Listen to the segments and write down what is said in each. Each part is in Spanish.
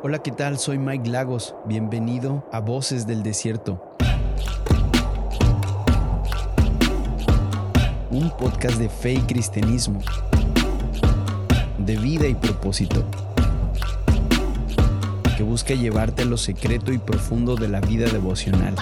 Hola, ¿qué tal? Soy Mike Lagos. Bienvenido a Voces del Desierto. Un podcast de fe y cristianismo, de vida y propósito, que busca llevarte a lo secreto y profundo de la vida devocional.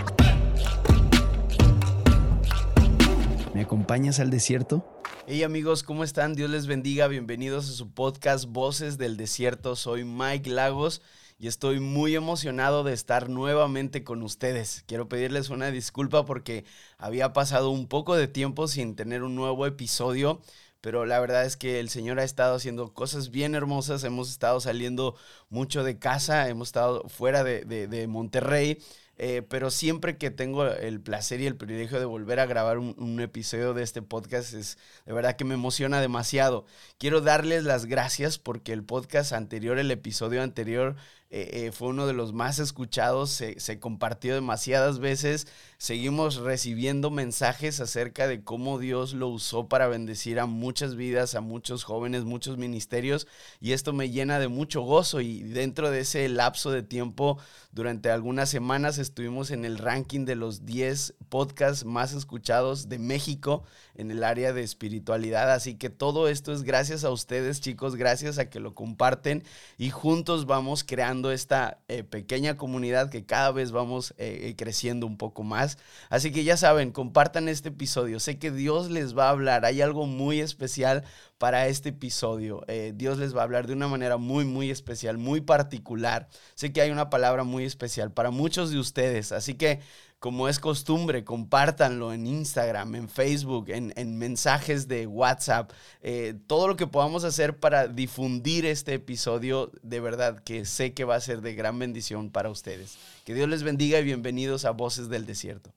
¿Me acompañas al desierto? Hey amigos, ¿cómo están? Dios les bendiga. Bienvenidos a su podcast Voces del Desierto. Soy Mike Lagos y estoy muy emocionado de estar nuevamente con ustedes. Quiero pedirles una disculpa porque había pasado un poco de tiempo sin tener un nuevo episodio. Pero la verdad es que el Señor ha estado haciendo cosas bien hermosas. Hemos estado saliendo mucho de casa, hemos estado fuera de, de Monterrey eh, pero siempre que tengo el placer y el privilegio de volver a grabar un, episodio de este podcast, es de verdad que me emociona demasiado. Quiero darles las gracias porque el podcast anterior, el episodio anterior, eh, eh, fue uno de los más escuchados, se, se, compartió demasiadas veces, seguimos recibiendo mensajes acerca de cómo Dios lo usó para bendecir a muchas vidas, a muchos jóvenes, muchos ministerios, y esto me llena de mucho gozo. Y dentro de ese lapso de tiempo, durante algunas semanas estuvimos en el ranking de los 10 podcasts más escuchados de México en el área de espiritualidad, así que todo esto es gracias a ustedes chicos, gracias a que lo comparten y juntos vamos creando esta eh, pequeña comunidad que cada vez vamos eh, eh, creciendo un poco más. Así que ya saben, compartan este episodio. Sé que Dios les va a hablar. Hay algo muy especial para este episodio. Dios les va a hablar de una manera muy, muy especial, muy particular. Sé que hay una palabra muy especial para muchos de ustedes. Así que como es costumbre, compártanlo en Instagram, en Facebook, en, mensajes de WhatsApp, eh, todo lo que podamos hacer para difundir este episodio, de verdad que sé que va a ser de gran bendición para ustedes. Que Dios les bendiga y bienvenidos a Voces del Desierto.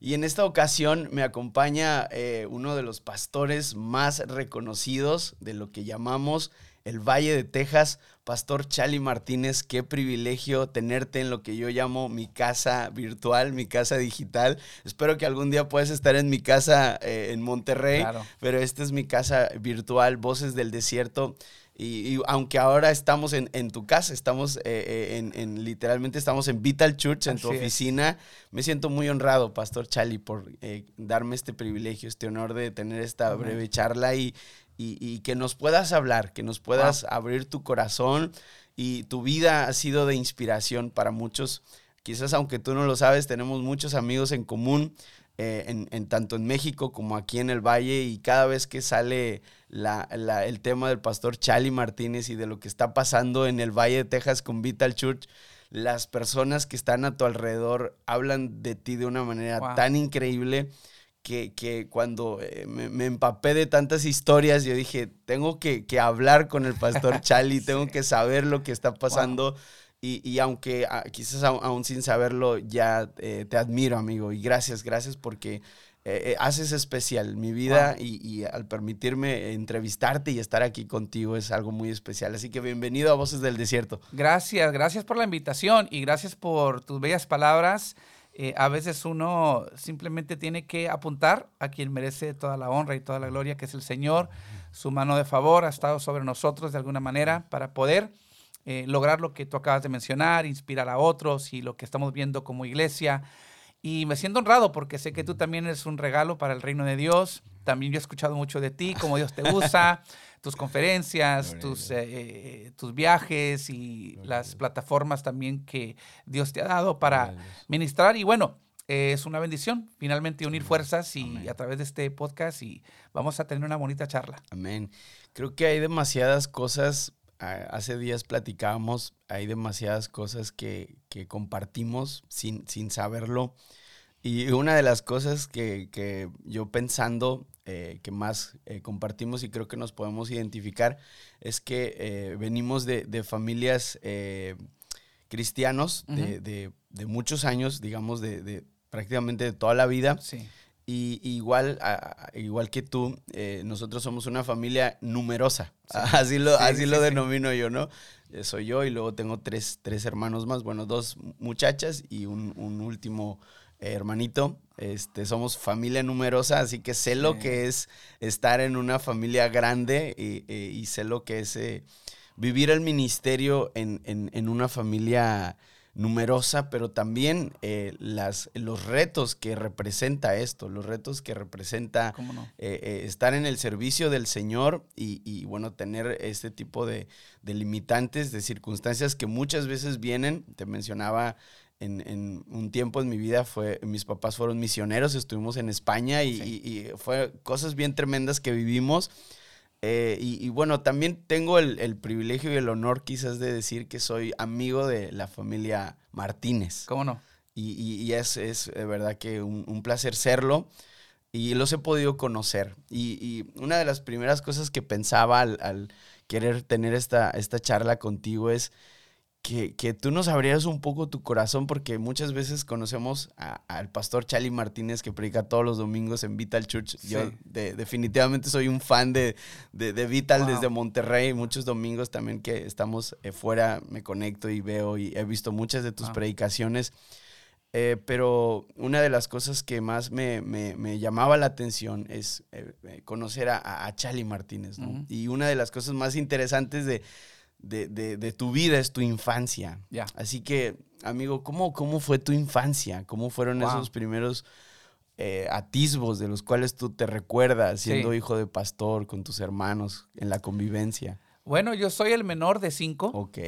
Y en esta ocasión me acompaña eh, uno de los pastores más reconocidos de lo que llamamos el Valle de Texas, Pastor Chali Martínez, qué privilegio tenerte en lo que yo llamo mi casa virtual, mi casa digital. Espero que algún día puedas estar en mi casa eh, en Monterrey, pero esta es mi casa virtual, Voces del Desierto. Y, aunque ahora estamos en, tu casa, estamos eh, eh, en, literalmente estamos en Vital Church, en tu oficina, me siento muy honrado, Pastor Chali, por darme este privilegio, este honor de tener esta breve charla y, y, que nos puedas hablar, que nos puedas abrir tu corazón y tu vida ha sido de inspiración para muchos. Quizás aunque tú no lo sabes, tenemos muchos amigos en común, eh, en, tanto en México como aquí en el Valle y cada vez que sale el tema del pastor Charlie Martínez y de lo que está pasando en el Valle de Texas con Vital Church, las personas que están a tu alrededor hablan de ti de una manera tan increíble que, cuando eh, me, empapé de tantas historias, yo dije, tengo que, hablar con el pastor Charlie, tengo que saber lo que está pasando. Y, aunque ah, quizás aún, sin saberlo, ya eh, te admiro, amigo. Y gracias, gracias porque eh, haces especial mi vida y, al permitirme entrevistarte y estar aquí contigo es algo muy especial. Así que bienvenido a Voces del Desierto. Gracias, gracias por la invitación y gracias por tus bellas palabras. Eh, a veces uno simplemente tiene que apuntar a quien merece toda la honra y toda la gloria, que es el Señor. Su mano de favor ha estado sobre nosotros de alguna manera para poder eh, lograr lo que tú acabas de mencionar, inspirar a otros y lo que estamos viendo como iglesia. Y me siento honrado porque sé que tú también eres un regalo para el reino de Dios. También yo he escuchado mucho de ti, cómo Dios te usa, tus conferencias, tus, eh, eh, tus viajes y las plataformas también que Dios te ha dado para ministrar. Y bueno, es una bendición finalmente unir fuerzas y a través de este podcast y vamos a tener una bonita charla. Amén. Creo que hay demasiadas cosas, hace días platicábamos, hay demasiadas cosas que, que compartimos sin, sin saberlo. Y una de las cosas que, que yo pensando eh, que más eh, compartimos y creo que nos podemos identificar es que eh, venimos de, familias cristianos de, muchos años, digamos, de, prácticamente de toda la vida. Y igual, igual que tú, nosotros somos una familia numerosa. Así lo, así lo denomino yo, ¿no? soy yo y luego tengo tres, tres, hermanos más, bueno, dos muchachas y un, un último hermanito. Este, somos familia numerosa, así que sé lo que es estar en una familia grande y, sé lo que es, eh, vivir el ministerio en, en- en una familia numerosa, pero también eh, las, los retos que representa esto, los retos que representa eh, estar en el servicio del Señor y, y, bueno, tener este tipo de, de limitantes, de circunstancias que muchas veces vienen, te mencionaba. En, en un tiempo en mi vida fue, mis papás fueron misioneros, estuvimos en España y, Sí. y- y fue cosas bien tremendas que vivimos. Eh, y, y bueno, también tengo el, el privilegio y el honor quizás de decir que soy amigo de la familia Martínez. ¿Cómo no? Y, es, es de verdad que un, un placer serlo. Y los he podido conocer. Y, y una de las primeras cosas que pensaba al, al querer tener esta, esta charla contigo es que, que tú nos abrieras un poco tu corazón, porque muchas veces conocemos a- al pastor Charlie Martínez que predica todos los domingos en Vital Church. Yo de- definitivamente soy un fan de, de, de Vital Wow. desde Monterrey. Muchos domingos también que estamos eh, fuera me conecto y veo y he visto muchas de tus Wow. predicaciones. Eh, pero una de las cosas que más me, me- me llamaba la atención es eh, conocer a, a- Charlie Martínez, ¿no? Ujú. Y una de las cosas más interesantes de, de- de- de tu vida es tu infancia. Así que, amigo, ¿cómo, cómo fue tu infancia? ¿Cómo fueron Wow. esos primeros eh, atisbos de los cuales tú te recuerdas siendo Sí. hijo de pastor con tus hermanos en la convivencia? Bueno, yo soy el menor de cinco, Ok.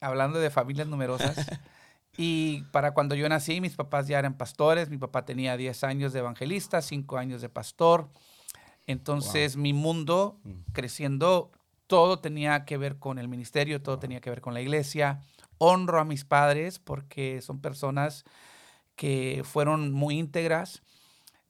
hablando de familias numerosas. y para cuando yo nací, mis papás ya eran pastores. Mi papá tenía 10 años de evangelista, 5 años de pastor. Entonces, mi mundo Mm. creciendo, todo tenía que ver con el ministerio, todo tenía que ver con la iglesia. Honro a mis padres porque son personas que fueron muy íntegras.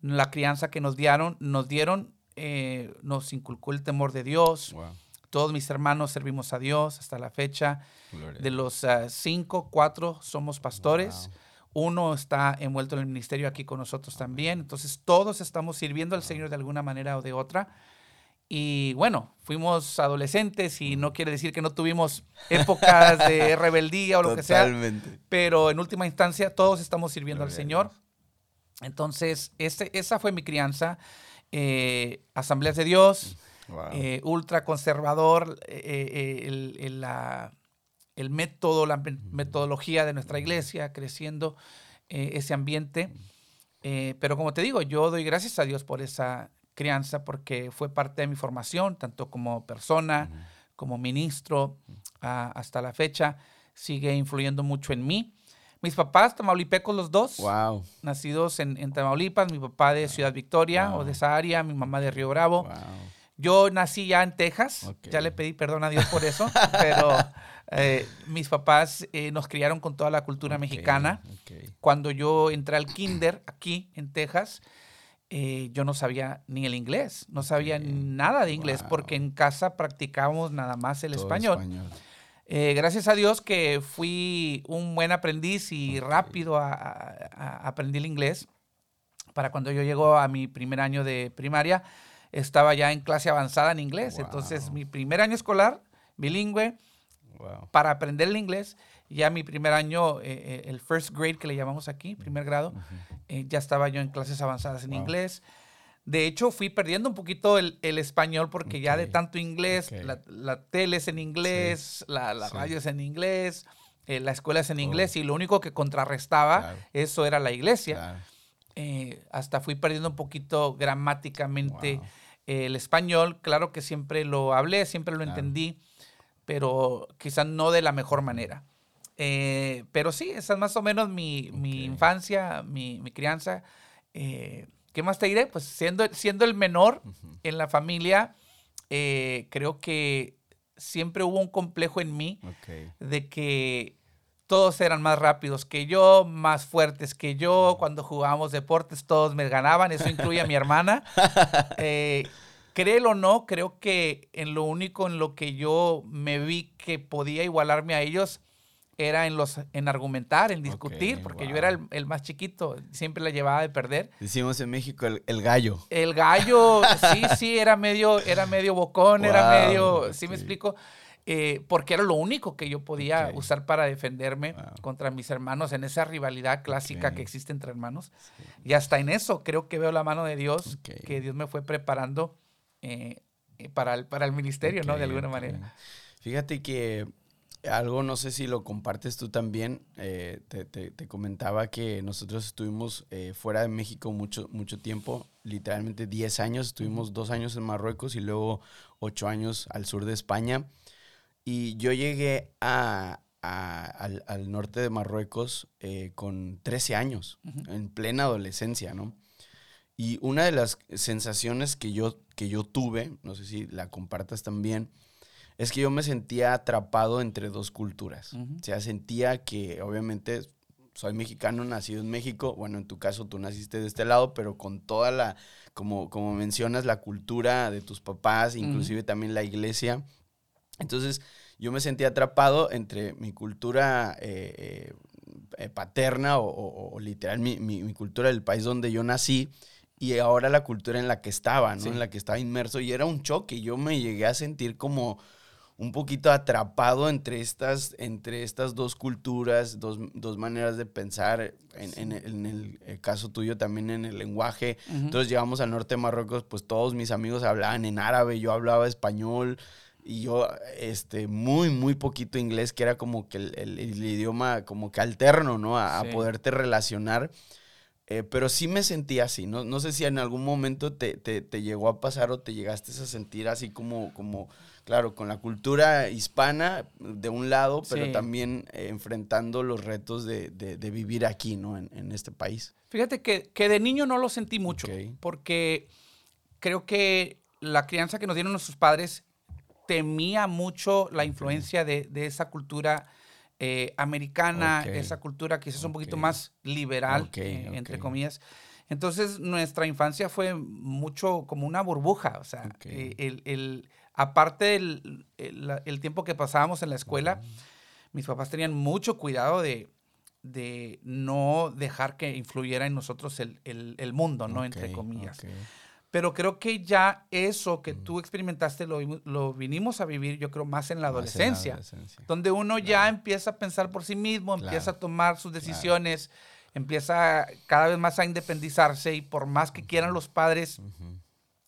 La crianza que nos dieron, nos dieron, eh, nos inculcó el temor de Dios. Wow. Todos mis hermanos servimos a Dios hasta la fecha. Gloria De los ah, cinco, cuatro somos pastores. Uno está envuelto en el ministerio aquí con nosotros también. Entonces todos estamos sirviendo al Señor de alguna manera o de otra. Y bueno, fuimos adolescentes y no quiere decir que no tuvimos épocas de rebeldía o lo que sea, Totalmente. pero en última instancia todos estamos sirviendo al Señor. Entonces, ese, esa fue mi crianza. Eh, Asambleas de Dios, Wow. eh, ultra conservador, eh, el, el, la- el método, la me- metodología de nuestra iglesia, creciendo ese ambiente. Pero como te digo, yo doy gracias a Dios por esa crianza porque fue parte de mi formación, tanto como persona, como ministro, ah, hasta la fecha, sigue influyendo mucho en mí. Mis papás, tamaulipecos los dos, wow. nacidos en, en Tamaulipas, mi papá de Ciudad Victoria o de esa área, mi mamá de Río Bravo. Yo nací ya en Texas, ya le pedí perdón a Dios por eso, pero eh, mis papás eh, nos criaron con toda la cultura mexicana. Cuando yo entré al kinder aquí en Texas, eh, yo no sabía ni el inglés, no sabía nada de inglés Wow. porque en casa practicábamos nada más el Todo español. Eh, gracias a Dios que fui un buen aprendiz y Ok. rápido a, a- a- aprendí el inglés. Para cuando yo llego a mi primer año de primaria, estaba ya en clase avanzada en inglés. Entonces, Wow. mi primer año escolar, bilingüe, Wow. para aprender el inglés, ya mi primer año, eh, eh, el first grade que le llamamos aquí, primer grado, eh, ya estaba yo en clases avanzadas en Wow. inglés. De hecho, fui perdiendo un poquito el, el español porque ya de tanto inglés, ok. la, la tele es en inglés, la, la sí. radio es en inglés, eh, la escuela es en Todo. inglés y lo único que contrarrestaba Claro. eso era la iglesia. Claro. Eh, hasta fui perdiendo un poquito gramáticamente Wow. eh, el español. Claro que siempre lo hablé, siempre lo Claro. entendí, pero quizás no de la mejor manera. Eh, pero sí, esa es más o menos mi, mi Ok. infancia, mi, mi crianza. Eh, ¿Qué más te diré? Pues siendo, siendo el menor Ujú. en la familia, eh, creo que siempre hubo un complejo en mí Ok. de que todos eran más rápidos que yo, más fuertes que yo. Cuando jugábamos deportes todos me ganaban, eso incluye a mi hermana. Eh, créelo o no, creo que en lo único en lo que yo me vi que podía igualarme a ellos era en los en argumentar, en discutir, Ok, porque yo wow. era el, el más chiquito, siempre la llevaba de perder. Decimos en México el, el gallo. El gallo, sí, sí, era medio, era medio bocón, era Wow, medio, ¿sí me explico? Eh, porque era lo único que yo podía Ok. usar para defenderme Wow. contra mis hermanos en esa rivalidad clásica que existe entre hermanos. Y hasta en eso creo que veo la mano de Dios, que Dios me fue preparando eh, eh, para, el, para el ministerio, ¿no? De alguna ok. manera. Fíjate que algo, no sé si lo compartes tú también, eh, te, te- te comentaba que nosotros estuvimos eh, fuera de México mucho, mucho tiempo, literalmente 10 años, estuvimos dos años en Marruecos y luego 8 años al sur de España. Y yo llegué a, a- al, al norte de Marruecos eh, con 13 años, Ujú. en plena adolescencia, ¿no? Y una de las sensaciones que yo, que yo tuve, no sé si la compartas también, es que yo me sentía atrapado entre dos culturas. Ujú. O sea, sentía que obviamente soy mexicano, nacido en México. Bueno, en tu caso tú naciste de este lado, pero con toda la, como, como mencionas, la cultura de tus papás, inclusive también la iglesia. Entonces, yo me sentía atrapado entre mi cultura eh, eh, eh, paterna o, o- o literal mi, mi- mi cultura del país donde yo nací y ahora la cultura en la que estaba, ¿no? Sí. En la que estaba inmerso y era un choque. Yo me llegué a sentir como un poquito atrapado entre estas, entre estas dos culturas, dos, dos maneras de pensar, en, en el, en el, eh, caso tuyo también en el lenguaje. Ujú. Entonces llegamos al norte de Marruecos, pues todos mis amigos hablaban en árabe, yo hablaba español y yo este, muy, muy poquito inglés, que era como que el, el- el idioma como que alterno, ¿no? A, a Sí. poderte relacionar. Eh, pero sí me sentí así, ¿no? No sé si en algún momento te, te- te llegó a pasar o te llegaste a sentir así como, como claro, con la cultura hispana de un lado, pero Sí. también eh, enfrentando los retos de, de- de vivir aquí, ¿no? En, en este país. Fíjate que, que de niño no lo sentí mucho, porque creo que la crianza que nos dieron nuestros padres temía mucho la influencia de, de esa cultura eh, americana, Ok. esa cultura quizás un poquito más liberal, eh, entre comillas. Entonces, nuestra infancia fue mucho como una burbuja, o sea, Ok. eh, el, el- aparte del el, el tiempo que pasábamos en la escuela, mis papás tenían mucho cuidado de, de no dejar que influyera en nosotros el, mundo, ¿no? Entre Ok, comillas. ok. Pero creo que ya eso que tú experimentaste lo, lo vinimos a vivir, yo creo, más en la Más en adolescencia, adolescencia. donde uno ya empieza a pensar por sí mismo, empieza a tomar sus decisiones, empieza cada vez más a independizarse y por más que quieran los padres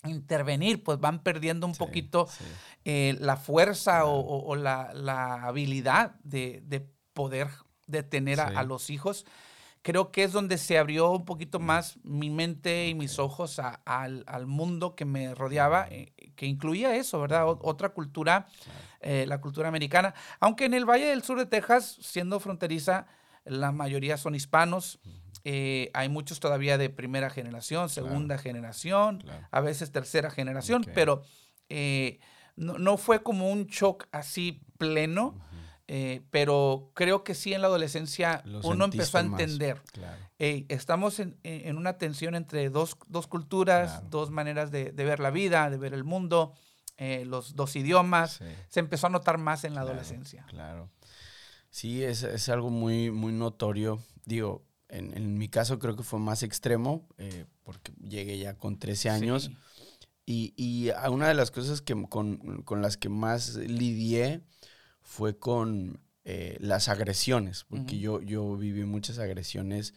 intervenir, pues van perdiendo un Sí, poquito sí. eh, la fuerza o, Claro. o- o la, la habilidad de, de poder detener a, Sí. a los hijos. Creo que es donde se abrió un poquito más mi mente y mis ojos a- al, al mundo que me rodeaba, eh, que incluía eso, ¿verdad? O- otra cultura, eh, la cultura americana. Aunque en el Valle del Sur de Texas, siendo fronteriza, la mayoría son hispanos. eh, hay muchos todavía de primera generación, segunda generación, Claro. a veces tercera generación, pero no, no fue como un shock así pleno, eh, pero creo que sí en la adolescencia Lo uno empezó a más, entender. Claro. "Ey, estamos en, en- una tensión entre dos, dos culturas, Claro. dos maneras de, de ver la vida, de ver el mundo, eh, los dos idiomas. Sí. Se empezó a notar más en la Claro, adolescencia. Claro. Sí, es, es algo muy, muy notorio. Digo, en, en mi caso creo que fue más extremo, eh, porque llegué ya con 13 años. Sí. Y, y una de las cosas que, con, con las que más lidié fue con eh, las agresiones, porque yo, yo viví muchas agresiones.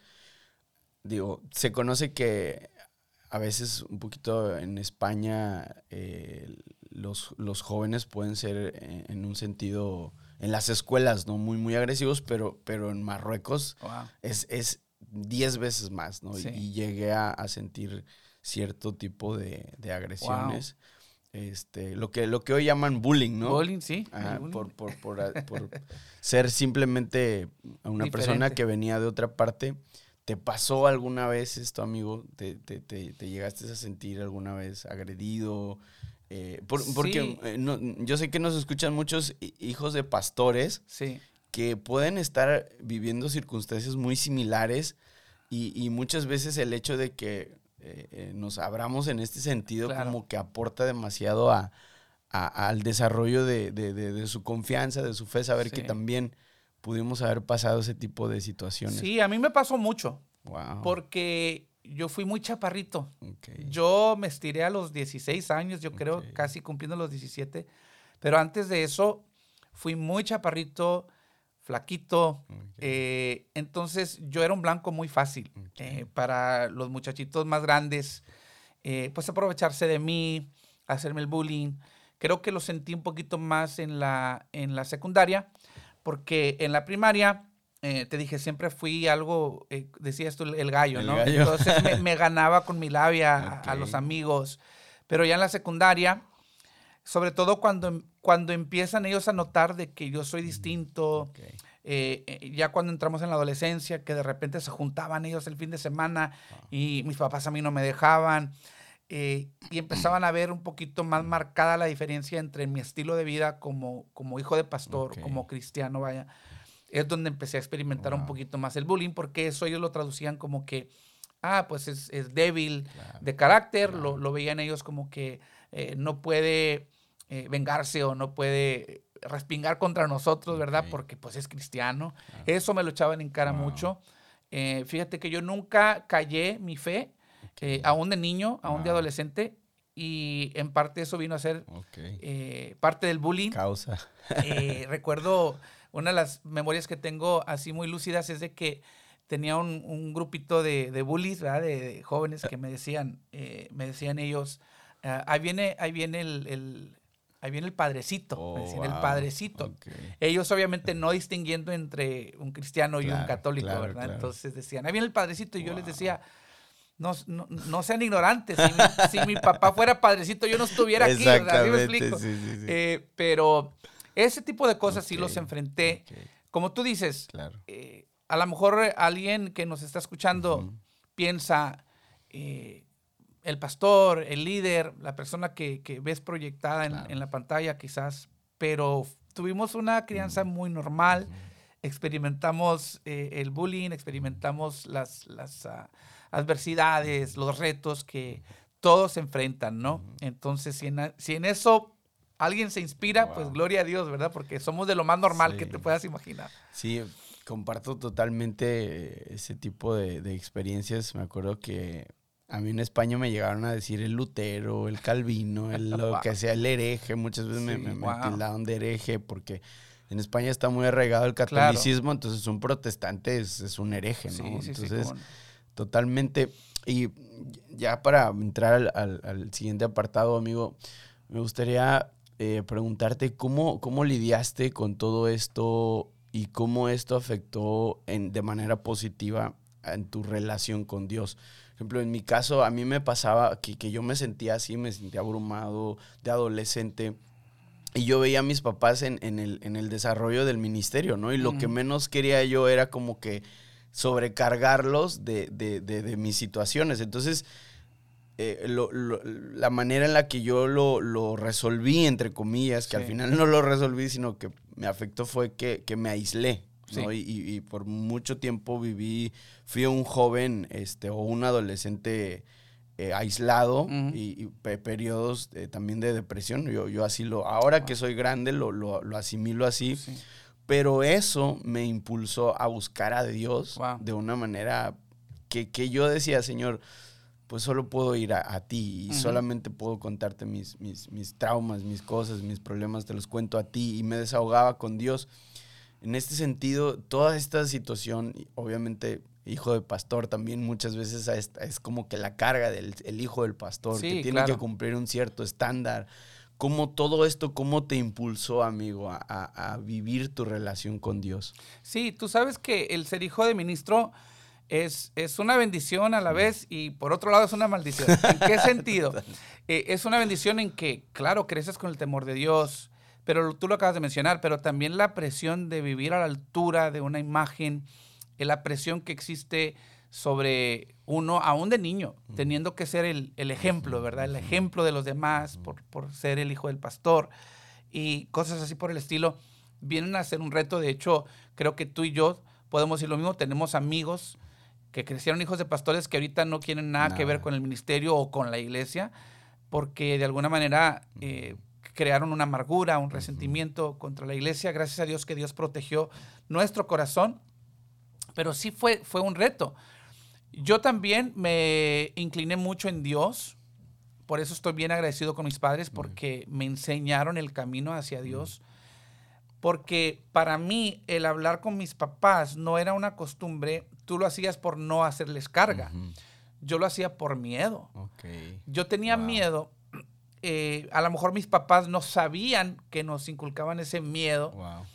Digo, se conoce que a veces un poquito en España eh, los, los jóvenes pueden ser eh, en un sentido, en las escuelas, ¿no? Muy, muy agresivos, pero, pero en Marruecos Wow. es, es 10 veces más, ¿no? Y- Sí. Y, llegué a, a sentir cierto tipo de, de agresiones. Este, lo, que, lo que hoy llaman bullying, ¿no? Bullying, sí. Bullying. por, por, por, a- por ser simplemente una persona que venía de otra parte. ¿Te pasó alguna vez esto, amigo? ¿Te, te, te- te llegaste a sentir alguna vez agredido? Eh, por- porque eh, no- yo sé que nos escuchan muchos hi- hijos de pastores Sí. que pueden estar viviendo circunstancias muy similares y, y muchas veces el hecho de que eh, eh, nos abramos en este sentido Claro. como que aporta demasiado a, a- al desarrollo de, de- de- de su confianza, de su fe, saber que también pudimos haber pasado ese tipo de situaciones. Sí, a mí me pasó mucho, Wow. porque yo fui muy chaparrito. Yo me estiré a los 16 años, yo creo, casi cumpliendo los 17. Pero antes de eso, fui muy chaparrito, flaquito. Eh, entonces, yo era un blanco muy fácil eh, para los muchachitos más grandes. eh, pues aprovecharse de mí, hacerme el bullying. Creo que lo sentí un poquito más en la, en la secundaria, porque en la primaria, te dije, siempre fui algo, decías tú, el gallo, El ¿no? gallo. Entonces me, me ganaba con mi labia a- los amigos. Pero ya en la secundaria, sobre todo cuando, cuando empiezan ellos a notar de que yo soy distinto, eh, eh, ya cuando entramos en la adolescencia, que de repente se juntaban ellos el fin de semana y mis papás a mí no me dejaban, eh, y empezaban a ver un poquito más marcada la diferencia entre mi estilo de vida como, como hijo de pastor, como cristiano, vaya. Es donde empecé a experimentar un poquito más el bullying, porque eso ellos lo traducían como que, ah, pues es, es débil Claro. de carácter, lo, lo veían ellos como que eh, no puede eh, vengarse o no puede respingar contra nosotros, ¿verdad? Porque pues es cristiano. Claro. Eso me lo echaban en cara Wow. mucho. Eh, fíjate que yo nunca callé mi fe, eh, aún de niño, aún de adolescente, y en parte eso vino a ser parte del bullying. Causa. Recuerdo una de las memorias que tengo así muy lúcidas es de que tenía un, un grupito de, de bullies, ¿verdad? De, de jóvenes que me decían, me decían ellos, ah, ahí viene, ahí viene el, el- ahí viene el padrecito, Oh, el padrecito. Ellos obviamente no distinguiendo entre un cristiano y un católico, claro, ¿verdad? claro. Entonces decían, ahí viene el padrecito y yo les decía, no, no, no sean ignorantes, si mi, si mi papá fuera padrecito yo no estuviera aquí, ¿verdad? ¿Sí me Exactamente, explico? sí, sí, sí. Eh, pero ese tipo de cosas sí los enfrenté. Como tú dices, eh, a lo mejor alguien que nos está escuchando piensa, eh, el pastor, el líder, la persona que, que ves proyectada en, Claro. en la pantalla quizás, pero tuvimos una crianza muy normal, experimentamos eh, el bullying, experimentamos las, las ah, adversidades, los retos que todos enfrentan, ¿no? Entonces, si en, si en eso alguien se inspira, pues gloria a Dios, ¿verdad? Porque somos de lo más normal que te puedas imaginar. Sí, comparto totalmente ese tipo de, de experiencias. Me acuerdo que a mí en España me llegaron a decir el Lutero, el Calvino, el, lo Wow. que hacía el hereje. Muchas veces me, Sí, me, me wow. tildaban de hereje porque en España está muy arraigado el Claro. catolicismo, entonces un protestante es, es un hereje, ¿no? Sí, sí, sí, entonces. Totalmente. Y ya para entrar al, al- al siguiente apartado, amigo, me gustaría eh, preguntarte cómo, cómo lidiaste con todo esto y cómo esto afectó en, de manera positiva en tu relación con Dios. Por ejemplo, en mi caso, a mí me pasaba que, que yo me sentía así, me sentía abrumado de adolescente. Y yo veía a mis papás en, en el, en el desarrollo del ministerio, ¿no? Y lo que menos quería yo era como que sobrecargarlos de, de, de- de mis situaciones. Entonces, eh, lo- lo- la manera en la que yo lo, lo resolví, entre comillas, que al final no lo resolví, sino que me afectó fue que, que me aislé. ¿No? Sí. Y, y- por mucho tiempo viví, fui un joven este, o un adolescente eh, aislado Ujú. y, y pe- periodos eh, también de depresión. Yo, yo así lo, ahora que soy grande lo, lo, lo asimilo así. Sí. Pero eso me impulsó a buscar a Dios Wow. de una manera que, que yo decía, Señor, pues solo puedo ir a, a ti y Ujú. solamente puedo contarte mis, mis, mis traumas, mis cosas, mis problemas, te los cuento a ti y me desahogaba con Dios. En este sentido, toda esta situación, obviamente hijo de pastor también muchas veces es, es como que la carga del el hijo del pastor, Sí, que tiene claro. que cumplir un cierto estándar. ¿Cómo todo esto, cómo te impulsó, amigo, a vivir tu relación con Dios? Sí, tú sabes que el ser hijo de ministro es, es una bendición a la vez y por otro lado es una maldición. ¿En qué sentido? Eh, es una bendición en que, claro, creces con el temor de Dios, pero tú lo acabas de mencionar, pero también la presión de vivir a la altura de una imagen, eh, la presión que existe sobre uno, aún de niño, teniendo que ser el, el ejemplo, ¿verdad? El ejemplo de los demás por, por ser el hijo del pastor y cosas así por el estilo, vienen a ser un reto. De hecho, creo que tú y yo podemos decir lo mismo. Tenemos amigos que crecieron hijos de pastores que ahorita no quieren nada, que ver con el ministerio o con la iglesia, porque de alguna manera eh, crearon una amargura, un resentimiento contra la iglesia. Gracias a Dios que Dios protegió nuestro corazón, pero sí fue, fue un reto. Yo también me incliné mucho en Dios, por eso estoy bien agradecido con mis padres, porque me enseñaron el camino hacia Dios. Porque para mí el hablar con mis papás no era una costumbre, tú lo hacías por no hacerles carga, yo lo hacía por miedo. Ok. Yo tenía Wow. miedo eh, a lo mejor mis papás no sabían que nos inculcaban ese miedo Wow.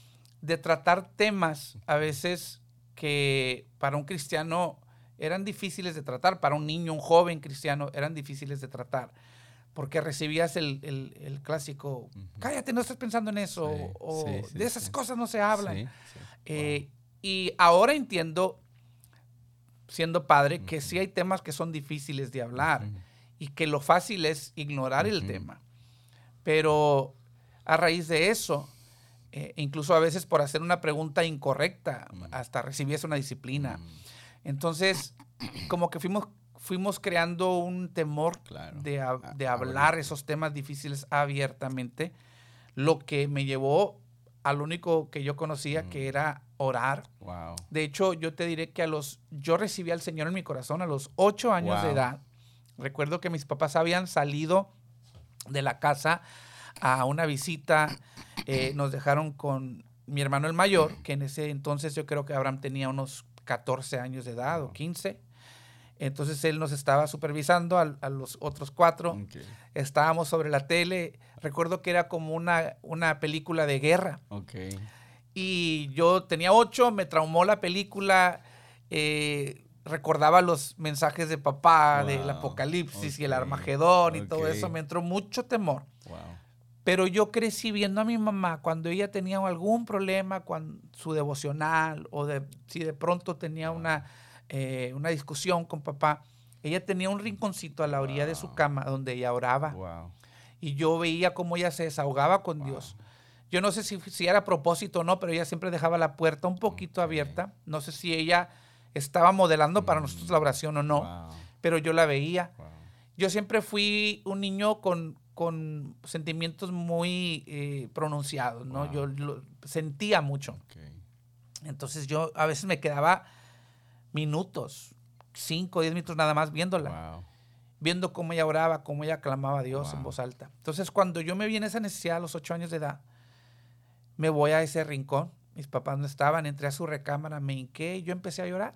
de tratar temas a veces que para un cristiano eran difíciles de tratar, para un niño, un joven cristiano, eran difíciles de tratar. Porque recibías el, el- el clásico, cállate, no estás pensando en eso, Sí, o sí, sí, de esas cosas no se hablan. Eh, Y ahora entiendo, siendo padre, que sí hay temas que son difíciles de hablar. Y que lo fácil es ignorar el tema. Pero a raíz de eso, eh, incluso a veces por hacer una pregunta incorrecta, hasta recibías una disciplina. Entonces, como que fuimos, fuimos creando un temor Claro. de, A- de hablar esos temas difíciles abiertamente, lo que me llevó al único que yo conocía, que era orar. Wow. De hecho, yo te diré que a los, yo recibí al Señor en mi corazón a los ocho años de edad. Recuerdo que mis papás habían salido de la casa a una visita, eh, nos dejaron con mi hermano el mayor, que en ese entonces yo creo que Abraham tenía unos 14 años de edad o 15. Entonces él nos estaba supervisando a, los otros cuatro. Estábamos sobre la tele. Recuerdo que era como una, una película de guerra. Y yo tenía ocho, me traumó la película, eh, recordaba los mensajes de papá, del Wow, apocalipsis y el Armagedón y todo eso, me entró mucho temor. Wow. Pero yo crecí viendo a mi mamá cuando ella tenía algún problema con su devocional o de, si de pronto tenía una, eh, una discusión con papá, ella tenía un rinconcito a la orilla de su cama donde ella oraba y yo veía cómo ella se desahogaba con Dios. Yo no sé si, si era a propósito o no, pero ella siempre dejaba la puerta un poquito abierta. No sé si ella estaba modelando para nosotros la oración o no, Wow. pero yo la veía. Wow. Yo siempre fui un niño con, con sentimientos muy eh, pronunciados, ¿no? Wow. Yo lo- sentía mucho. Entonces yo a veces me quedaba minutos, 5 o 10 minutos nada más viéndola Wow. viendo cómo ella oraba, cómo ella clamaba a Dios en voz alta. Entonces, cuando yo me vi en esa necesidad a los ocho años de edad, me voy a ese rincón. Mis papás no estaban, entré a su recámara, me hinqué y yo empecé a llorar.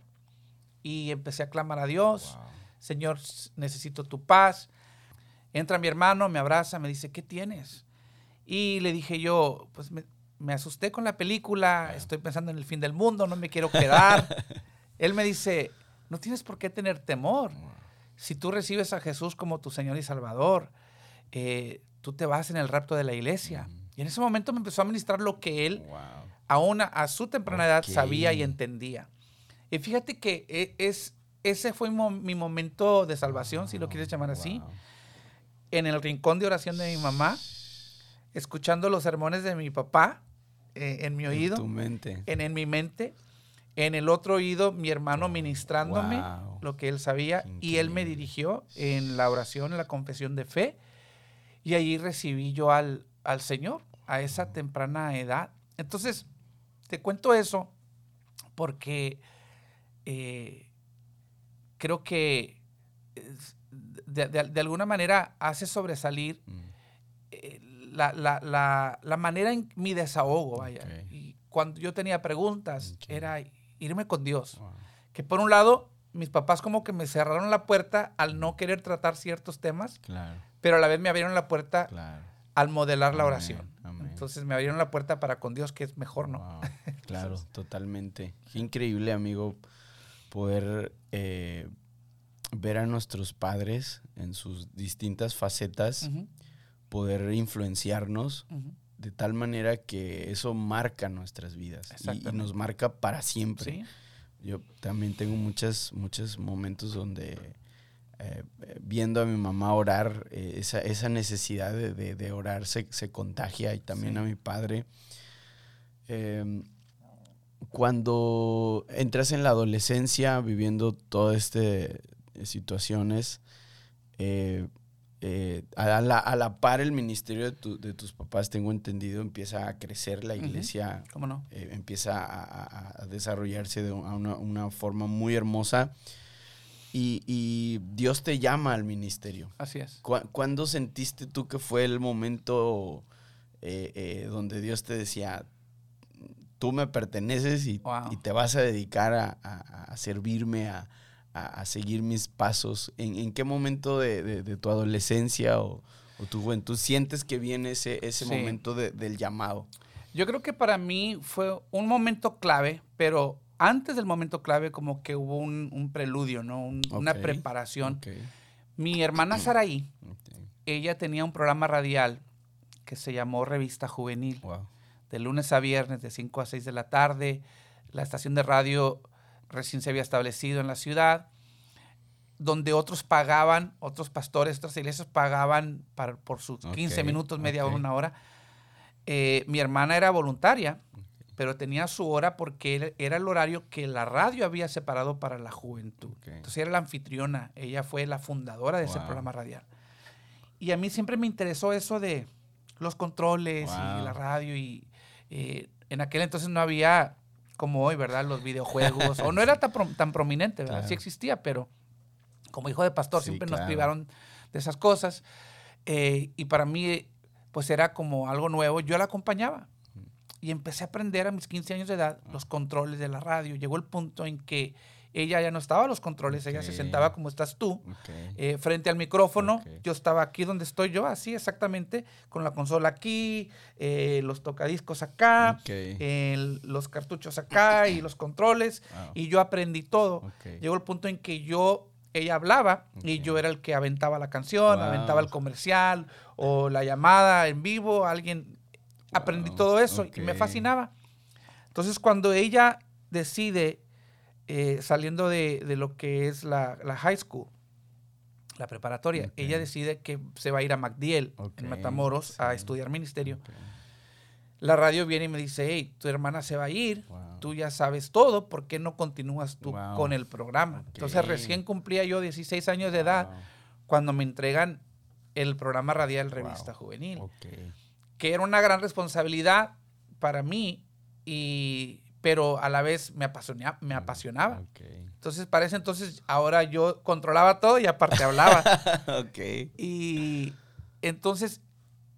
Y empecé a clamar a Dios, Wow. Señor, necesito tu paz. Entra mi hermano, me abraza, me dice, ¿qué tienes? Y le dije yo, pues me, me asusté con la película, Claro. estoy pensando en el fin del mundo, no me quiero quedar. Él me dice, no tienes por qué tener temor Wow. si tú recibes a Jesús como tu Señor y Salvador, eh, tú te vas en el rapto de la iglesia. Ujú. Y en ese momento me empezó a ministrar lo que él, Wow. aún a, a su temprana edad, sabía y entendía. Y fíjate que e- es, ese fue mi momento de salvación, si lo quieres llamar así, Wow. en el rincón de oración de mi mamá, escuchando los sermones de mi papá eh, en mi oído, En tu mente. en, en mi mente, en el otro oído mi hermano ministrándome lo que él sabía y él me dirigió en la oración, en la confesión de fe y allí recibí yo al, al Señor a esa temprana edad. Entonces, te cuento eso porque eh, creo que de, de- de alguna manera hace sobresalir Mm. eh, la, la- la- la manera en mi desahogo, vaya. Y cuando yo tenía preguntas, era irme con Dios. Wow. Que por un lado, mis papás como que me cerraron la puerta al no querer tratar ciertos temas, Claro. pero a la vez me abrieron la puerta Claro. al modelar la oración. amén. Entonces me abrieron la puerta para con Dios, que es mejor, ¿no? Wow, Claro, totalmente. Qué increíble, amigo, poder eh, ver a nuestros padres en sus distintas facetas, poder influenciarnos de tal manera que eso marca nuestras vidas y- nos marca para siempre. Sí, Yo también tengo muchas, muchos momentos donde eh, viendo a mi mamá orar, eh, esa, esa necesidad de, de- de orar se, se contagia y también Sí. a mi padre. Em, cuando entras en la adolescencia viviendo todas estas situaciones, eh, eh, a, la, a la par el ministerio de, tu- de tus papás, tengo entendido, empieza a crecer, la iglesia ¿cómo no? eh, empieza a, a- a desarrollarse de una, una forma muy hermosa y, y Dios te llama al ministerio. Así es. ¿Cu- ¿Cuándo sentiste tú que fue el momento eh, eh, donde Dios te decía, tú me perteneces y, Wow. y te vas a dedicar a, a- a servirme, a, seguir mis pasos? ¿En, en qué momento de, de- de tu adolescencia o, O tu juventud, sientes que viene ese, ese Sí. momento de- del llamado. Yo creo que para mí fue un momento clave, pero antes del momento clave como que hubo un, un preludio, ¿no? Un- Una preparación. Mi hermana Saraí, ella tenía un programa radial que se llamó Revista Juvenil. Wow. De lunes a viernes de 5 a 6 de la tarde. La estación de radio recién se había establecido en la ciudad, donde otros pagaban, otros pastores, otras iglesias pagaban para- por sus 15 Ok, minutos, media hora, ok. una hora. Eh, mi hermana era voluntaria, pero tenía su hora porque era- el horario que la radio había separado para la juventud. Entonces era la anfitriona, ella fue la fundadora de ese Wow. programa radial. Y a mí siempre me interesó eso de los controles y Wow. la radio y eh, en aquel entonces no había como hoy, ¿verdad? Los videojuegos, o no era tan, pro- tan prominente, ¿verdad? Claro. Sí existía, pero como hijo de pastor Sí, siempre claro. nos privaron de esas cosas. eh, y para mí, pues era como algo nuevo. Yo la acompañaba y empecé a aprender a mis 15 años de edad los controles de la radio. Llegó el punto en que ella ya no estaba a los controles, ella se sentaba como estás tú, Ok. eh, frente al micrófono. Ok. Yo estaba aquí donde estoy yo, así exactamente, con la consola aquí, eh, los tocadiscos acá, el- los cartuchos acá y los controles. Wow. Y yo aprendí todo. Llegó el punto en que yo, ella hablaba y Ok. yo era el que aventaba la canción, Wow. aventaba el comercial o la llamada en vivo, alguien... Aprendí Wow. todo eso y me fascinaba. Entonces cuando ella decide, eh, saliendo de, de lo que es la, la high school, la preparatoria, ella decide que se va a ir a MacDiel, en Matamoros, a estudiar ministerio. La radio viene y me dice, hey, tu hermana se va a ir, Wow. tú ya sabes todo, ¿por qué no continúas tú Wow. con el programa? Entonces recién cumplía yo 16 años de edad Wow. cuando me entregan el programa radial Revista. Juvenil, que era una gran responsabilidad para mí, y, pero a la vez me, apasionaba, me apasionaba. Entonces, para ese entonces, ahora yo controlaba todo y aparte hablaba. ok. Y entonces,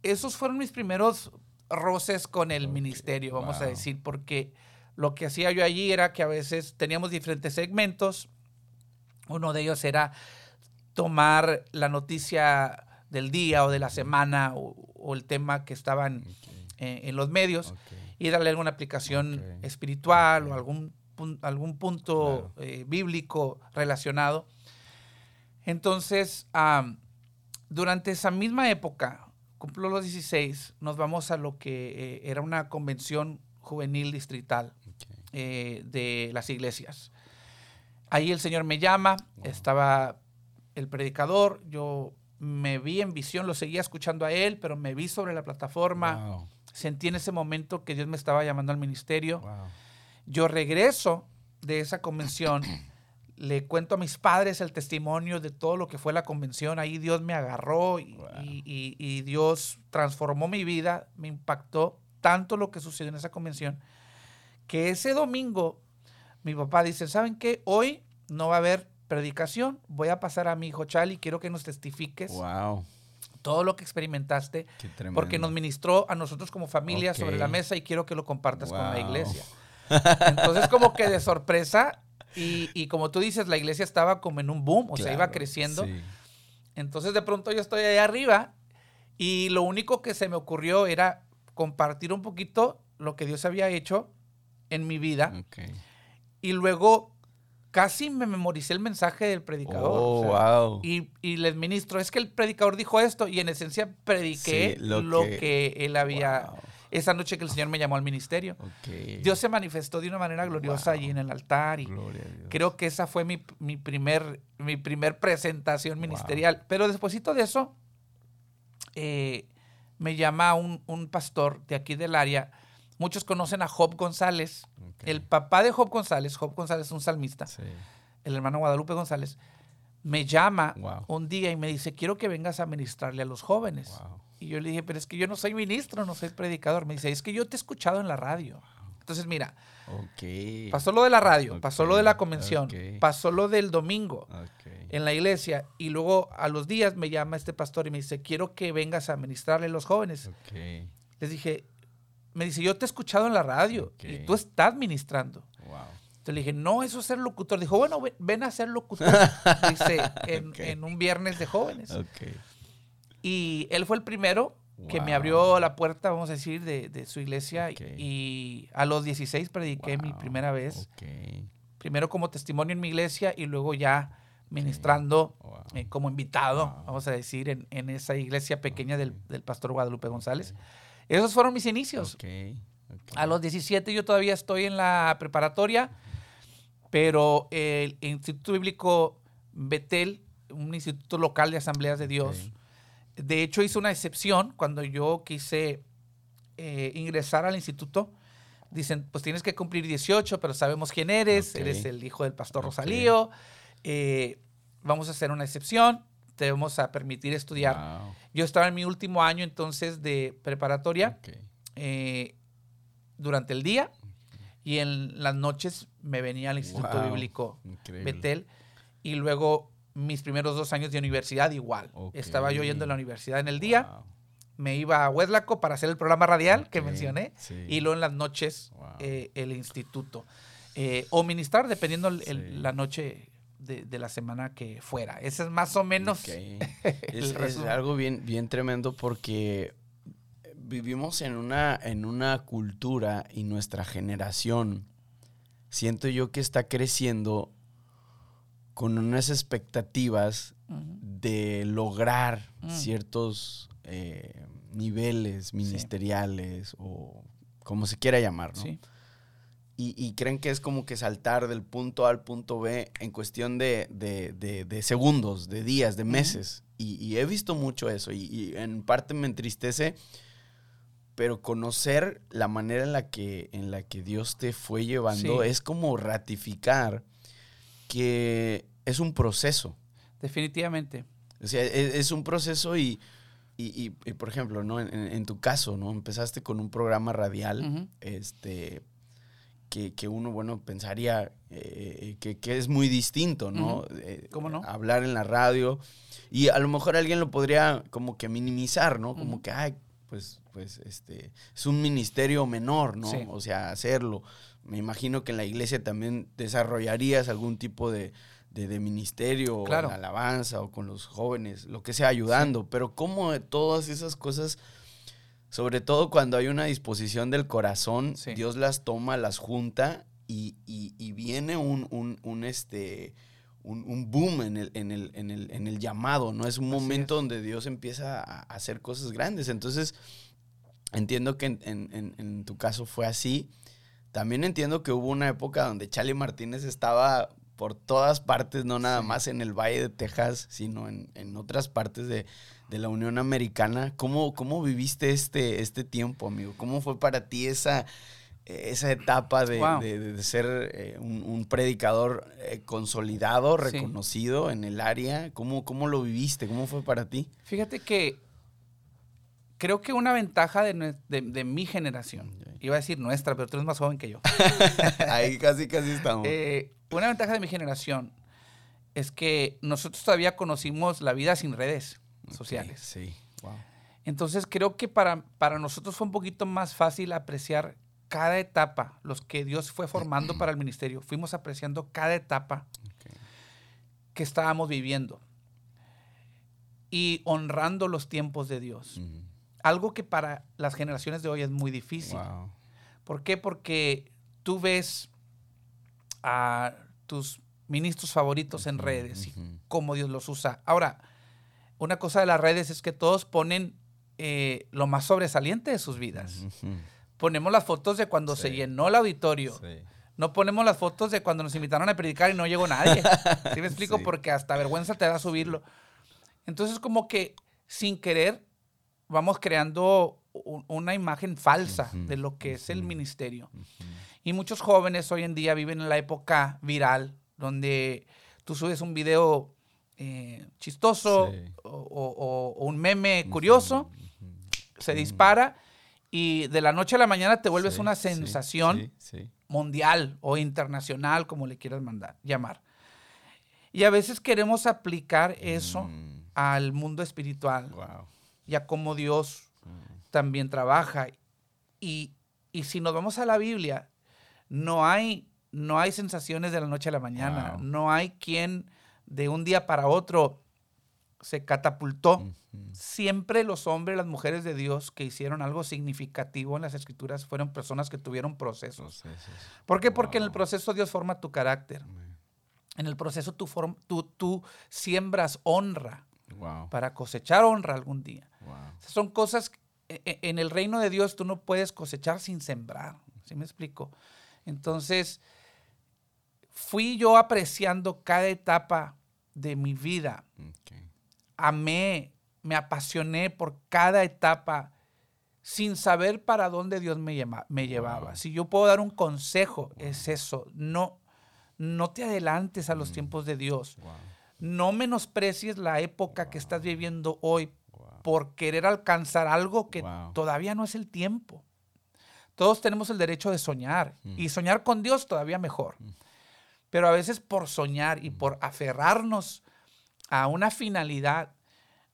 esos fueron mis primeros roces con el ministerio, vamos a decir, porque lo que hacía yo allí era que a veces teníamos diferentes segmentos. Uno de ellos era tomar la noticia del día o de la semana o, o el tema que estaban eh, en los medios Ok. Y darle alguna aplicación espiritual o algún, algún punto eh, bíblico relacionado. Entonces, durante esa misma época, cumplo los 16, nos vamos a lo que eh, era una convención juvenil distrital eh, de las iglesias. Ahí el Señor me llama, estaba el predicador, yo me vi en visión, lo seguía escuchando a él, pero me vi sobre la plataforma, Wow. Sentí en ese momento que Dios me estaba llamando al ministerio. Wow. Yo regreso de esa convención, le cuento a mis padres el testimonio de todo lo que fue la convención, ahí Dios me agarró y, Wow. y- y- y Dios transformó mi vida, me impactó tanto lo que sucedió en esa convención, que ese domingo mi papá dice, ¿saben qué? Hoy no va a haber predicación, voy a pasar a mi hijo Charlie, quiero que nos testifiques Wow. Todo lo que experimentaste, porque nos ministró a nosotros como familia sobre la mesa y quiero que lo compartas con la iglesia. Entonces como que de sorpresa y, y como tú dices, la iglesia estaba como en un boom, o sea, iba creciendo. sí. Entonces de pronto yo estoy ahí arriba y lo único que se me ocurrió era compartir un poquito lo que Dios había hecho en mi vida y luego casi me memoricé el mensaje del predicador. Oh, o sea, wow. y, y les ministro, es que el predicador dijo esto y en esencia prediqué Sí, lo lo, que- que, él había, Wow. esa noche que el Señor me llamó al ministerio. Dios se manifestó de una manera gloriosa Wow. allí en el altar y Gloria a Dios. creo que esa fue mi, mi primer, mi primer presentación ministerial. Pero despuésito de eso, eh, me llama un, un pastor de aquí del área. Muchos conocen a Job González. El papá de Job González, Job González es un salmista, Sí. el hermano Guadalupe González, me llama Wow. un día y me dice, quiero que vengas a ministrarle a los jóvenes. Wow. Y yo le dije, pero es que yo no soy ministro, no soy predicador. Me dice, es que yo te he escuchado en la radio. Entonces, mira, pasó lo de la radio, pasó lo de la convención, pasó lo del domingo en la iglesia y luego a los días me llama este pastor y me dice, quiero que vengas a ministrarle a los jóvenes. Les dije, me dice, yo te he escuchado en la radio y Ok. tú estás ministrando. Wow. Entonces le dije, no, eso es ser locutor. Dijo, bueno, ven, ven a ser locutor. Dice, en, Ok. en un viernes de jóvenes. Ok. Y él fue el primero que me Wow. abrió la puerta, vamos a decir, de, de su iglesia. Y a los 16 prediqué mi Wow, primera vez. Primero como testimonio en mi iglesia y luego ya ministrando wow. eh, como invitado, Wow. vamos a decir, en, en esa iglesia pequeña del, del pastor Guadalupe González. Esos fueron mis inicios. A los 17 yo todavía estoy en la preparatoria, pero el Instituto Bíblico Betel, un instituto local de asambleas de Dios, de hecho hizo una excepción cuando yo quise eh, ingresar al instituto. Dicen, pues tienes que cumplir 18, pero sabemos quién eres, eres el hijo del pastor. Rosalío, eh, vamos a hacer una excepción, te vamos a permitir estudiar. Wow, Yo estaba en mi último año entonces de preparatoria eh, durante el día y en las noches me venía al Instituto Wow, Bíblico Increíble. Betel y luego mis primeros dos años de universidad igual. Estaba yo yendo a la universidad en el día, Wow, me iba a Hueslaco para hacer el programa radial que mencioné sí. y luego en las noches eh, el instituto. Eh, o ministrar dependiendo el- la noche de, de la semana que fuera. Ese es más o menos Es, algo bien, bien tremendo porque vivimos en una, en una cultura y nuestra generación, siento yo que está creciendo con unas expectativas de lograr Mm. ciertos eh, niveles ministeriales o como se quiera llamar, ¿no? Sí. Y, y creen que es como que saltar del punto A al punto B en cuestión de, de- de- de segundos, de días, de meses. y, y he visto mucho eso y, y en parte me entristece, pero conocer la manera en la que, en la que Dios te fue llevando Sí. es como ratificar que es un proceso. Definitivamente. O sea, es, es un proceso y, y- y- y, por ejemplo, ¿no? En, tu caso, ¿no? Empezaste con un programa radial, este, que, que uno, bueno, pensaría eh, que, que es muy distinto, ¿no? Eh, ¿Cómo no? Hablar en la radio. Y a lo mejor alguien lo podría como que minimizar, ¿no? Como que, ay, pues, pues, este, es un ministerio menor, ¿no? Sí. O sea, hacerlo. Me imagino que en la iglesia también desarrollarías algún tipo de, de, de ministerio, Claro. o en la alabanza, o con los jóvenes, lo que sea, ayudando. Pero cómo de todas esas cosas, sobre todo cuando hay una disposición del corazón, Sí. Dios las toma, las junta y, y- y viene un, un, un, este, un, un boom en el, en, el, en, el, en el llamado, ¿no? Es un Así momento es. donde Dios empieza a hacer cosas grandes. Entonces, entiendo que en, en- en- en tu caso fue así. También entiendo que hubo una época donde Charlie Martínez estaba por todas partes, no nada Sí. más en el Valle de Texas, sino en, en otras partes de, de la Unión Americana. ¿Cómo, cómo viviste este, este tiempo, amigo? ¿Cómo fue para ti esa, esa etapa de, Wow. de- de ser eh, un, un predicador eh, consolidado, Sí. reconocido en el área? ¿Cómo, ¿Cómo lo viviste? ¿Cómo fue para ti? Fíjate que creo que una ventaja de, de- de mi generación, iba a decir nuestra, pero tú eres más joven que yo. Ahí casi, casi estamos. Eh, una ventaja de mi generación es que nosotros todavía conocimos la vida sin redes Sociales. Sí. Wow. Entonces creo que para, para nosotros fue un poquito más fácil apreciar cada etapa, los que Dios fue formando para el ministerio. Fuimos apreciando cada etapa que estábamos viviendo y honrando los tiempos de Dios. Algo que para las generaciones de hoy es muy difícil. Wow. ¿Por qué? Porque tú ves a tus ministros favoritos en redes y cómo Dios los usa. Ahora, una cosa de las redes es que todos ponen eh, lo más sobresaliente de sus vidas. Ponemos las fotos de cuando se llenó el auditorio. Sí. No ponemos las fotos de cuando nos invitaron a predicar y no llegó nadie. ¿Sí me explico? Sí. Porque hasta vergüenza te da subirlo. Entonces, como que sin querer, vamos creando una imagen falsa de lo que es el ministerio. Y muchos jóvenes hoy en día viven en la época viral, donde tú subes un video eh, chistoso Sí. o, o- o- o un meme curioso, se dispara y de la noche a la mañana te vuelves Sí, una sensación mundial o internacional, como le quieras mandar, llamar. Y a veces queremos aplicar eso Mm, al mundo espiritual Wow. y a cómo Dios Mm, también trabaja. Y, y si nos vamos a la Biblia, no hay, no hay sensaciones de la noche a la mañana. Wow. No hay quien de un día para otro se catapultó. Siempre los hombres, las mujeres de Dios que hicieron algo significativo en las escrituras fueron personas que tuvieron procesos. Procesos. ¿Por qué? Porque en el proceso Dios forma tu carácter. En el proceso tú, form- tú, tú siembras honra Wow. para cosechar honra algún día. Wow. O sea, Son cosas, e- e- en el reino de Dios tú no puedes cosechar sin sembrar. ¿Sí me explico? Entonces, fui yo apreciando cada etapa de mi vida. Amé, me apasioné por cada etapa sin saber para dónde Dios me, llama- me llevaba. Wow. Si yo puedo dar un consejo, es eso. No, no te adelantes a los Mm. tiempos de Dios. Wow. No menosprecies la época que estás viviendo hoy por querer alcanzar algo que todavía no es el tiempo. Todos tenemos el derecho de soñar Mm. y soñar con Dios todavía mejor. Pero a veces por soñar y por aferrarnos a una finalidad,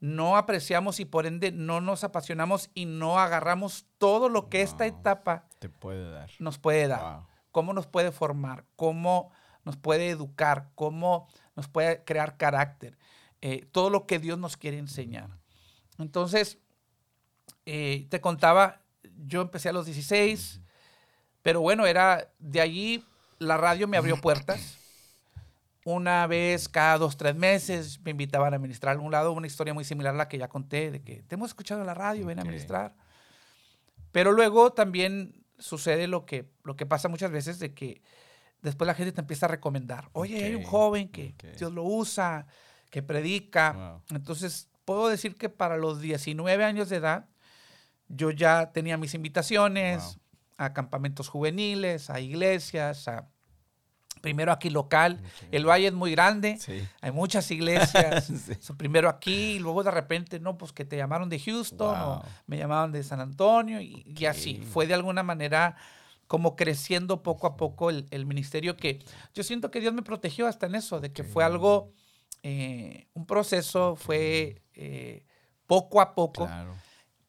no apreciamos y por ende no nos apasionamos y no agarramos todo lo que esta etapa Te puede dar. nos puede dar. Wow. cómo nos puede formar, cómo nos puede educar, cómo nos puede crear carácter, eh, todo lo que Dios nos quiere enseñar. Entonces, eh, te contaba, yo empecé a los 16, pero bueno, era de allí, la radio me abrió puertas. Una vez cada dos, tres meses me invitaban a ministrar a algún lado, una historia muy similar a la que ya conté, de que te hemos escuchado en la radio, ven a ministrar. Pero luego también sucede lo que, lo que pasa muchas veces de que después la gente te empieza a recomendar. Oye, hay un joven que ok. Dios lo usa, que predica. Wow. Entonces, puedo decir que para los 19 años de edad, yo ya tenía mis invitaciones Wow. A campamentos juveniles, a iglesias, a primero aquí local. El valle es muy grande, Sí. hay muchas iglesias. Sí. So, primero aquí, y luego de repente, no, pues que te llamaron de Houston o me llamaron de San Antonio y, y así. Fue de alguna manera como creciendo poco a poco el, el ministerio que yo siento que Dios me protegió hasta en eso, de que fue algo, eh, un proceso, fue eh, poco a poco Claro.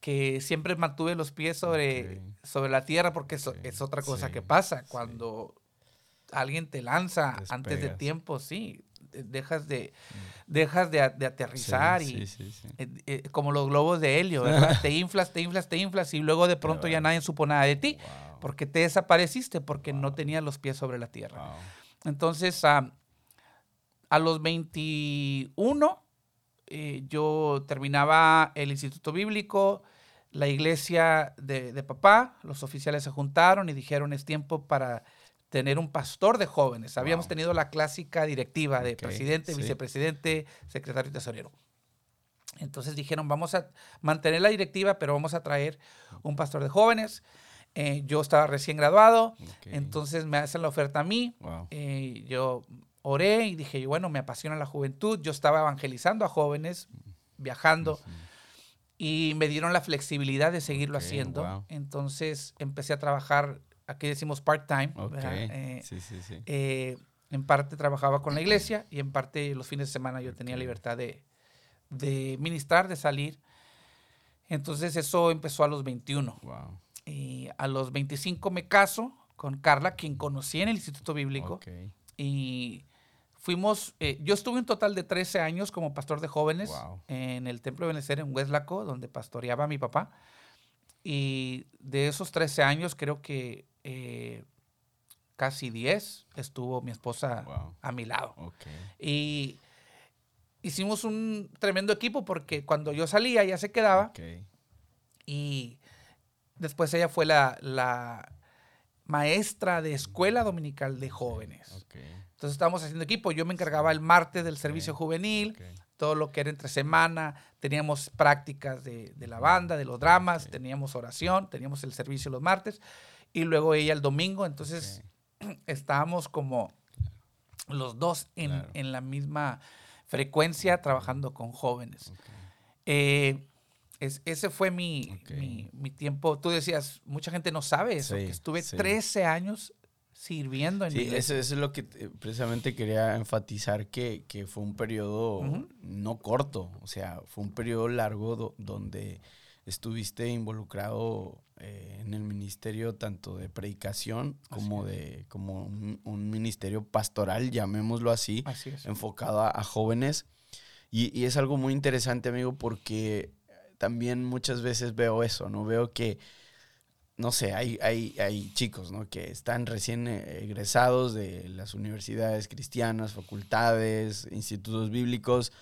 Que siempre mantuve los pies sobre, sobre la tierra porque eso es otra cosa Sí, que pasa sí. cuando alguien te lanza antes de tiempo, sí, de- dejas de, dejas de, a- de aterrizar Sí, y sí, sí, eh, eh, como los globos de helio, ¿verdad? te inflas, te inflas, te inflas y luego de pronto ya nadie supo nada de ti Wow. porque te desapareciste porque no tenías los pies sobre la tierra. Wow. Entonces, ah, a los 21, eh, yo terminaba el instituto bíblico, la iglesia de, de papá, los oficiales se juntaron y dijeron es tiempo para tener un pastor de jóvenes. Habíamos tenido la clásica directiva de presidente, sí. vicepresidente, secretario y tesorero. Entonces dijeron, vamos a mantener la directiva, pero vamos a traer un pastor de jóvenes. Eh, yo estaba recién graduado, entonces me hacen la oferta a mí. Wow. Eh, yo oré y dije, bueno, me apasiona la juventud. Yo estaba evangelizando a jóvenes, viajando. Y me dieron la flexibilidad de seguirlo haciendo. wow. Entonces empecé a trabajar, aquí decimos part-time. Ok. ¿verdad? Eh, sí, sí, sí. eh, en parte trabajaba con la iglesia y en parte los fines de semana yo tenía Ok. libertad de, de ministrar, de salir. Entonces eso empezó a los 21. Wow. Y a los 25 me caso con Carla, quien conocí en el Instituto Bíblico. Y fuimos, eh, yo estuve un total de 13 años como pastor de jóvenes Wow. en el Templo de Benecer en Hueslaco, donde pastoreaba a mi papá. Y de esos 13 años, creo que eh, casi 10 estuvo mi esposa Wow. a mi lado. Y hicimos un tremendo equipo porque cuando yo salía, ella se quedaba. Y después ella fue la, la maestra de escuela dominical de jóvenes. Entonces estábamos haciendo equipo. Yo me encargaba el martes del servicio juvenil, todo lo que era entre semana. Teníamos prácticas de, de la banda, de los dramas, teníamos oración, teníamos el servicio los martes y luego ella el domingo. Entonces estábamos como los dos en, Claro. en la misma frecuencia trabajando con jóvenes. Eh, es- ese fue mi, Ok. mi, mi tiempo. Tú decías, mucha gente no sabe eso, Sí, que estuve sí. 13 años sirviendo en Sí, eso, eso es lo que precisamente quería enfatizar, que, que fue un periodo no corto, o sea, fue un periodo largo do- donde estuviste involucrado eh, en el ministerio tanto de predicación como de como un, un ministerio pastoral, llamémoslo así, enfocado a, a jóvenes. Y, y es algo muy interesante, amigo, porque también muchas veces veo eso, ¿no? Veo que, no sé, hay, hay, hay chicos, ¿no? Que están recién eh, egresados de las universidades cristianas, facultades, institutos bíblicos,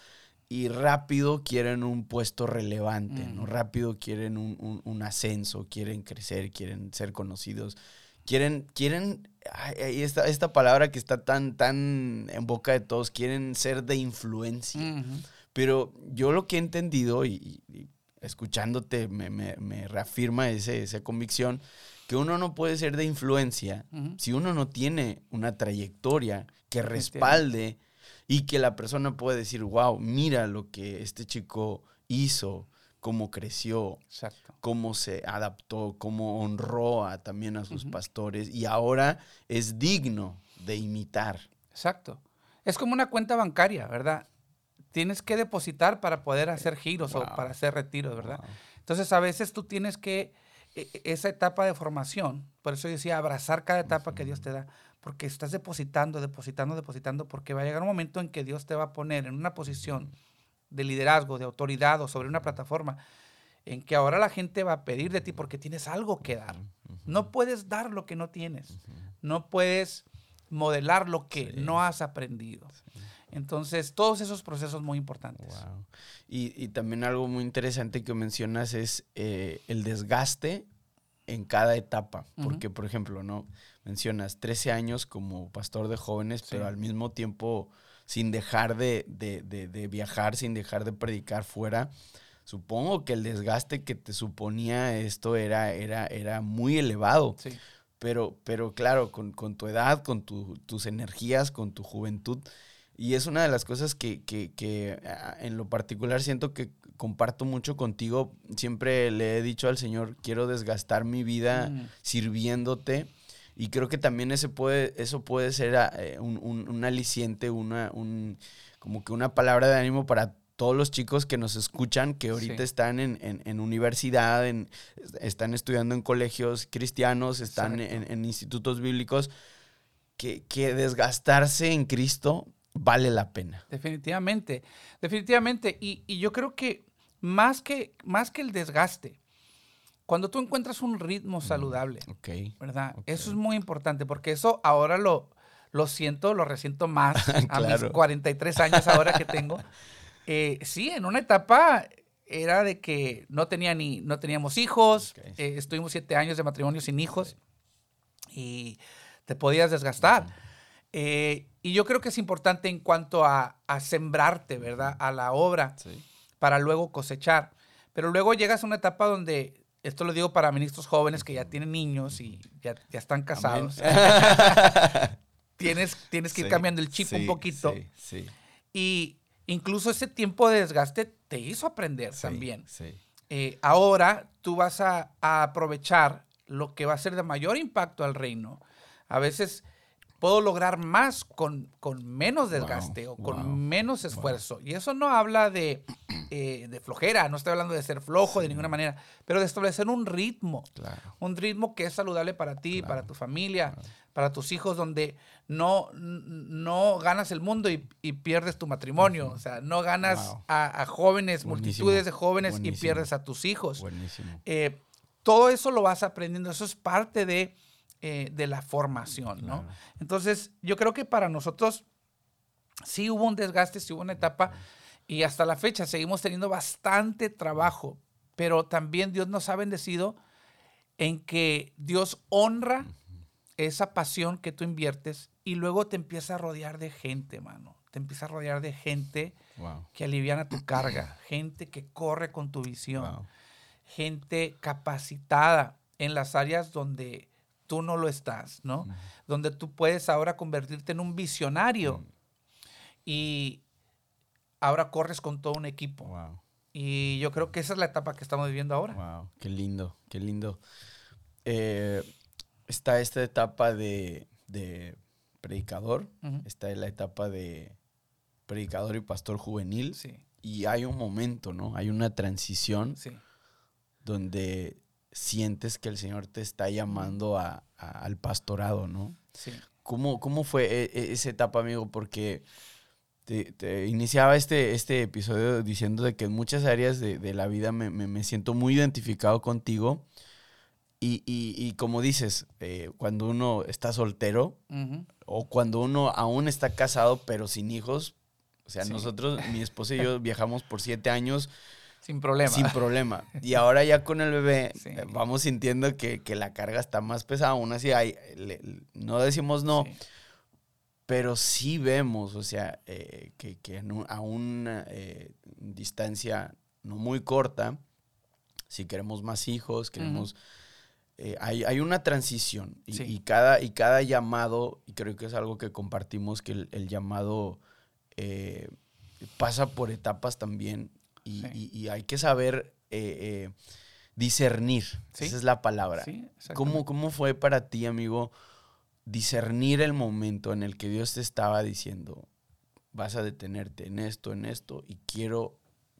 y rápido quieren un puesto relevante, ¿no? Mm. Rápido quieren un, un- un ascenso, quieren crecer, quieren ser conocidos, quieren, quieren, ay, esta, esta palabra que está tan, tan en boca de todos, quieren ser de influencia. Pero yo lo que he entendido y escuchándote me, me- me reafirma ese, esa convicción que uno no puede ser de influencia si uno no tiene una trayectoria que respalde y que la persona puede decir, wow, mira lo que este chico hizo, cómo creció, Exacto. cómo se adaptó, cómo honró a, también a sus pastores y ahora es digno de imitar. Exacto. Es como una cuenta bancaria, ¿verdad? Tienes que depositar para poder hacer giros Wow. o para hacer retiros, ¿verdad? Wow. Entonces, a veces tú tienes que, e- e- esa etapa de formación, por eso yo decía, abrazar cada etapa que Dios te da, porque estás depositando, depositando, depositando, porque va a llegar un momento en que Dios te va a poner en una posición de liderazgo, de autoridad o sobre una plataforma, en que ahora la gente va a pedir de ti porque tienes algo que dar. No puedes dar lo que no tienes. No puedes modelar lo que Sí. no has aprendido. Entonces, todos esos procesos muy importantes. Wow. Y, y también algo muy interesante que mencionas es eh, el desgaste en cada etapa. Porque, por ejemplo, ¿no? Mencionas 13 años como pastor de jóvenes, Sí. pero al mismo tiempo sin dejar de, de- de- de viajar, sin dejar de predicar fuera. Supongo que el desgaste que te suponía esto era, era, era muy elevado. Sí. Pero, pero claro, con, con tu edad, con tu- tus energías, con tu juventud. Y es una de las cosas que, que- que, ah, en lo particular siento que comparto mucho contigo. Siempre le he dicho al Señor, quiero desgastar mi vida Mm. sirviéndote. Y creo que también ese puede, eso puede ser ah, eh, un, un- un aliciente, una, un, como que una palabra de ánimo para todos los chicos que nos escuchan, que ahorita Sí. están en, en- en universidad, en, están estudiando en colegios cristianos, están en, en institutos bíblicos, que, que desgastarse en Cristo vale la pena. Definitivamente, definitivamente. Y, y yo creo que más, que más que el desgaste, cuando tú encuentras un ritmo saludable, Ok. ¿verdad? Eso es muy importante porque eso ahora lo, lo siento, lo resiento más a mis Claro. 43 años ahora que tengo. Eh, sí, en una etapa era de que no, tenía ni, no teníamos hijos, eh, estuvimos siete años de matrimonio sin hijos y te podías desgastar. Eh, y yo creo que es importante en cuanto a, a sembrarte, ¿verdad? A la obra Sí. para luego cosechar. Pero luego llegas a una etapa donde, esto lo digo para ministros jóvenes que ya tienen niños y ya, ya están casados, tienes, tienes que ir Sí, cambiando el chip un poquito. Sí, sí, Y incluso ese tiempo de desgaste te hizo aprender también. Sí. Eh, ahora tú vas a, a aprovechar lo que va a ser de mayor impacto al reino. A veces puedo lograr más con, con menos desgaste o con wow, menos esfuerzo. Y eso no habla de, eh, de flojera, no estoy hablando de ser flojo de ninguna manera, pero de establecer un ritmo, Claro. un ritmo que es saludable para ti, Claro, para tu familia, para tus hijos, donde no, no ganas el mundo y, y pierdes tu matrimonio. O sea, no ganas a, a jóvenes, Buenísimo, multitudes de jóvenes y pierdes a tus hijos. Buenísimo. Eh, todo eso lo vas aprendiendo, eso es parte de, eh, de la formación, ¿no? Claro. Entonces, yo creo que para nosotros sí hubo un desgaste, sí hubo una etapa, y hasta la fecha seguimos teniendo bastante trabajo, pero también Dios nos ha bendecido en que Dios honra esa pasión que tú inviertes y luego te empieza a rodear de gente, mano. Te empieza a rodear de gente Wow. que aliviana tu carga, gente que corre con tu visión Wow. gente capacitada en las áreas donde tú no lo estás, ¿no? Donde tú puedes ahora convertirte en un visionario Mm. y ahora corres con todo un equipo. Wow. Y yo creo que esa es la etapa que estamos viviendo ahora. Wow, qué lindo, qué lindo. Eh, está esta etapa de, de predicador, Ujú. está la etapa de predicador y pastor juvenil, Sí, y hay un momento, ¿no? Hay una transición sí. donde sientes que el Señor te está llamando a- a- al pastorado, ¿no? Sí. ¿Cómo, cómo fue e- e- esa etapa, amigo? Porque te, iniciaba este, este episodio diciendo de que en muchas áreas de, la vida me, siento muy identificado contigo. Y, como dices, eh, cuando uno está soltero o cuando uno aún está casado pero sin hijos, o sea, nosotros, mi esposa y yo viajamos por siete años. Sin problema. Sin problema. Y ahora ya con el bebé eh, vamos sintiendo que, la carga está más pesada. Aún así, hay, no decimos no, pero sí vemos, o sea, eh, que, a una eh, distancia no muy corta, si queremos más hijos, queremos... Eh, hay, una transición y, cada, y cada llamado, y creo que es algo que compartimos, que el, llamado pasa por etapas también y, hay que saber discernir, esa es la palabra. ¿Cómo, ¿Cómo fue para ti, amigo? discernir el momento en el que Dios te estaba diciendo, vas a detenerte en esto, en esto, y quiero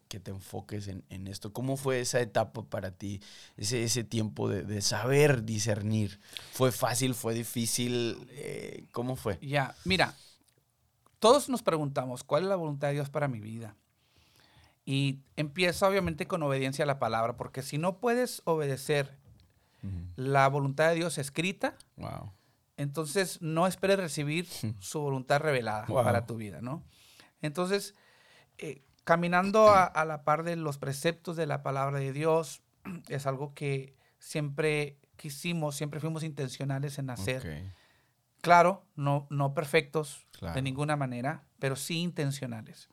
que te enfoques en, esto. ¿Cómo fue esa etapa para ti, ese, ese tiempo de, saber discernir? ¿Fue fácil, fue difícil? Eh, ¿Cómo fue? Ya, mira, todos nos preguntamos, ¿cuál es la voluntad de Dios para mi vida? Y empieza obviamente con obediencia a la palabra, porque si no puedes obedecer la voluntad de Dios escrita, wow entonces no esperes recibir su voluntad revelada para tu vida, ¿no? Entonces, eh, caminando a, la par de los preceptos de la palabra de Dios, es algo que siempre quisimos, siempre fuimos intencionales en hacer. Claro, no, no perfectos de ninguna manera, pero sí intencionales.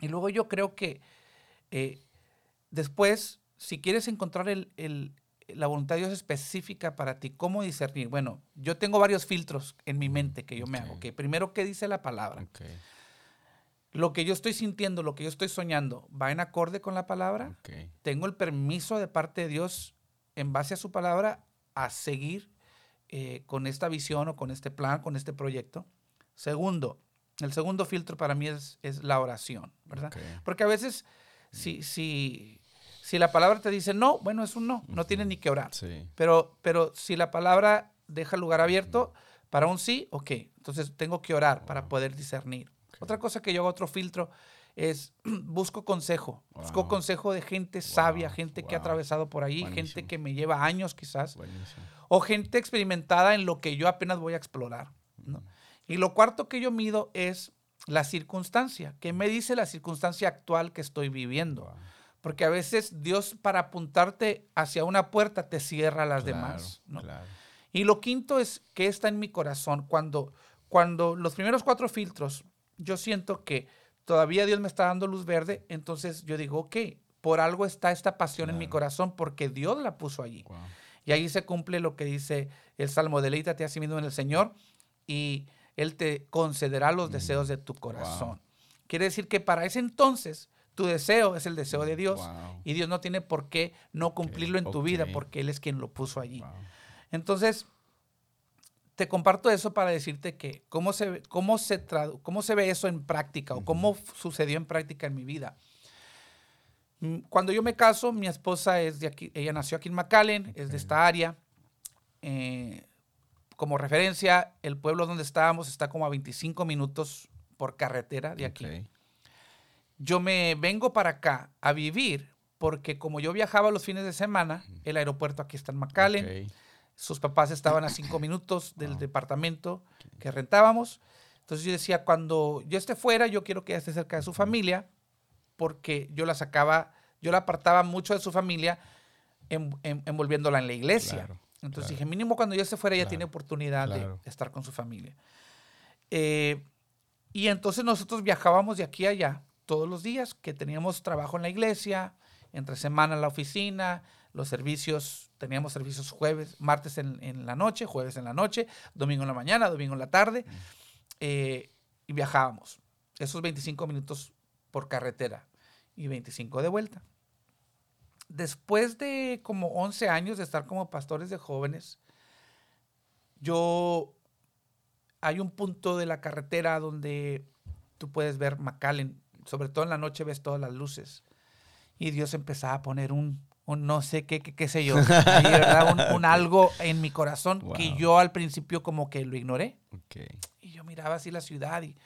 Y luego yo creo que eh, después, si quieres encontrar el, la voluntad de Dios específica para ti. ¿Cómo discernir? Bueno, yo tengo varios filtros en mi mente que yo me hago. Que primero, ¿qué dice la palabra? Lo que yo estoy sintiendo, lo que yo estoy soñando, ¿va en acorde con la palabra? Tengo el permiso de parte de Dios, en base a su palabra, a seguir eh, con esta visión o con este plan, con este proyecto. Segundo, el segundo filtro para mí es, es la oración, ¿verdad? Porque a veces, si, si, si la palabra te dice no, bueno, es un no, no tienes ni que orar. Pero, pero si la palabra deja lugar abierto para un sí, ok, entonces tengo que orar para poder discernir. Otra cosa que yo hago, otro filtro, es busco consejo. Busco consejo de gente sabia, gente que ha atravesado por ahí, gente que me lleva años quizás, o gente experimentada en lo que yo apenas voy a explorar. Y lo cuarto que yo mido es la circunstancia. ¿Qué me dice la circunstancia actual que estoy viviendo? Porque a veces Dios para apuntarte hacia una puerta te cierra las demás. Y lo quinto es que está en mi corazón. Cuando, cuando los primeros cuatro filtros, yo siento que todavía Dios me está dando luz verde, entonces yo digo, ok, por algo está esta pasión en mi corazón porque Dios la puso allí. Y ahí se cumple lo que dice el Salmo, deleítate a sí mismo en el Señor y Él te concederá los deseos de tu corazón. Quiere decir que para ese entonces tu deseo es el deseo de Dios y Dios no tiene por qué no cumplirlo en tu vida porque Él es quien lo puso allí. Entonces, te comparto eso para decirte que cómo se, cómo se, cómo se ve eso en práctica o cómo sucedió en práctica en mi vida. Mm, cuando yo me caso, mi esposa es de aquí, ella nació aquí en McAllen, es de esta área. Eh, como referencia, el pueblo donde estábamos está como a 25 minutos por carretera de aquí. Yo me vengo para acá a vivir porque como yo viajaba los fines de semana, el aeropuerto aquí está en McAllen, sus papás estaban a cinco minutos del departamento que rentábamos. Entonces yo decía, cuando yo esté fuera, yo quiero que ella esté cerca de su familia, porque yo la sacaba, yo la apartaba mucho de su familia envolviéndola en la iglesia. Entonces dije, mínimo cuando yo esté fuera, ella tiene oportunidad de estar con su familia. Eh, y entonces nosotros viajábamos de aquí a allá todos los días, que teníamos trabajo en la iglesia, entre semana en la oficina, los servicios, teníamos servicios jueves, martes en, la noche, jueves en la noche, domingo en la mañana, domingo en la tarde, eh, y viajábamos. Esos 25 minutos por carretera y 25 de vuelta. Después de como 11 años de estar como pastores de jóvenes, yo hay un punto de la carretera donde tú puedes ver McAllen sobre todo en la noche ves todas las luces. Y Dios empezaba a poner un, no sé qué, qué, sé yo, Un, algo en mi corazón que yo al principio como que lo ignoré. Y yo miraba así la ciudad y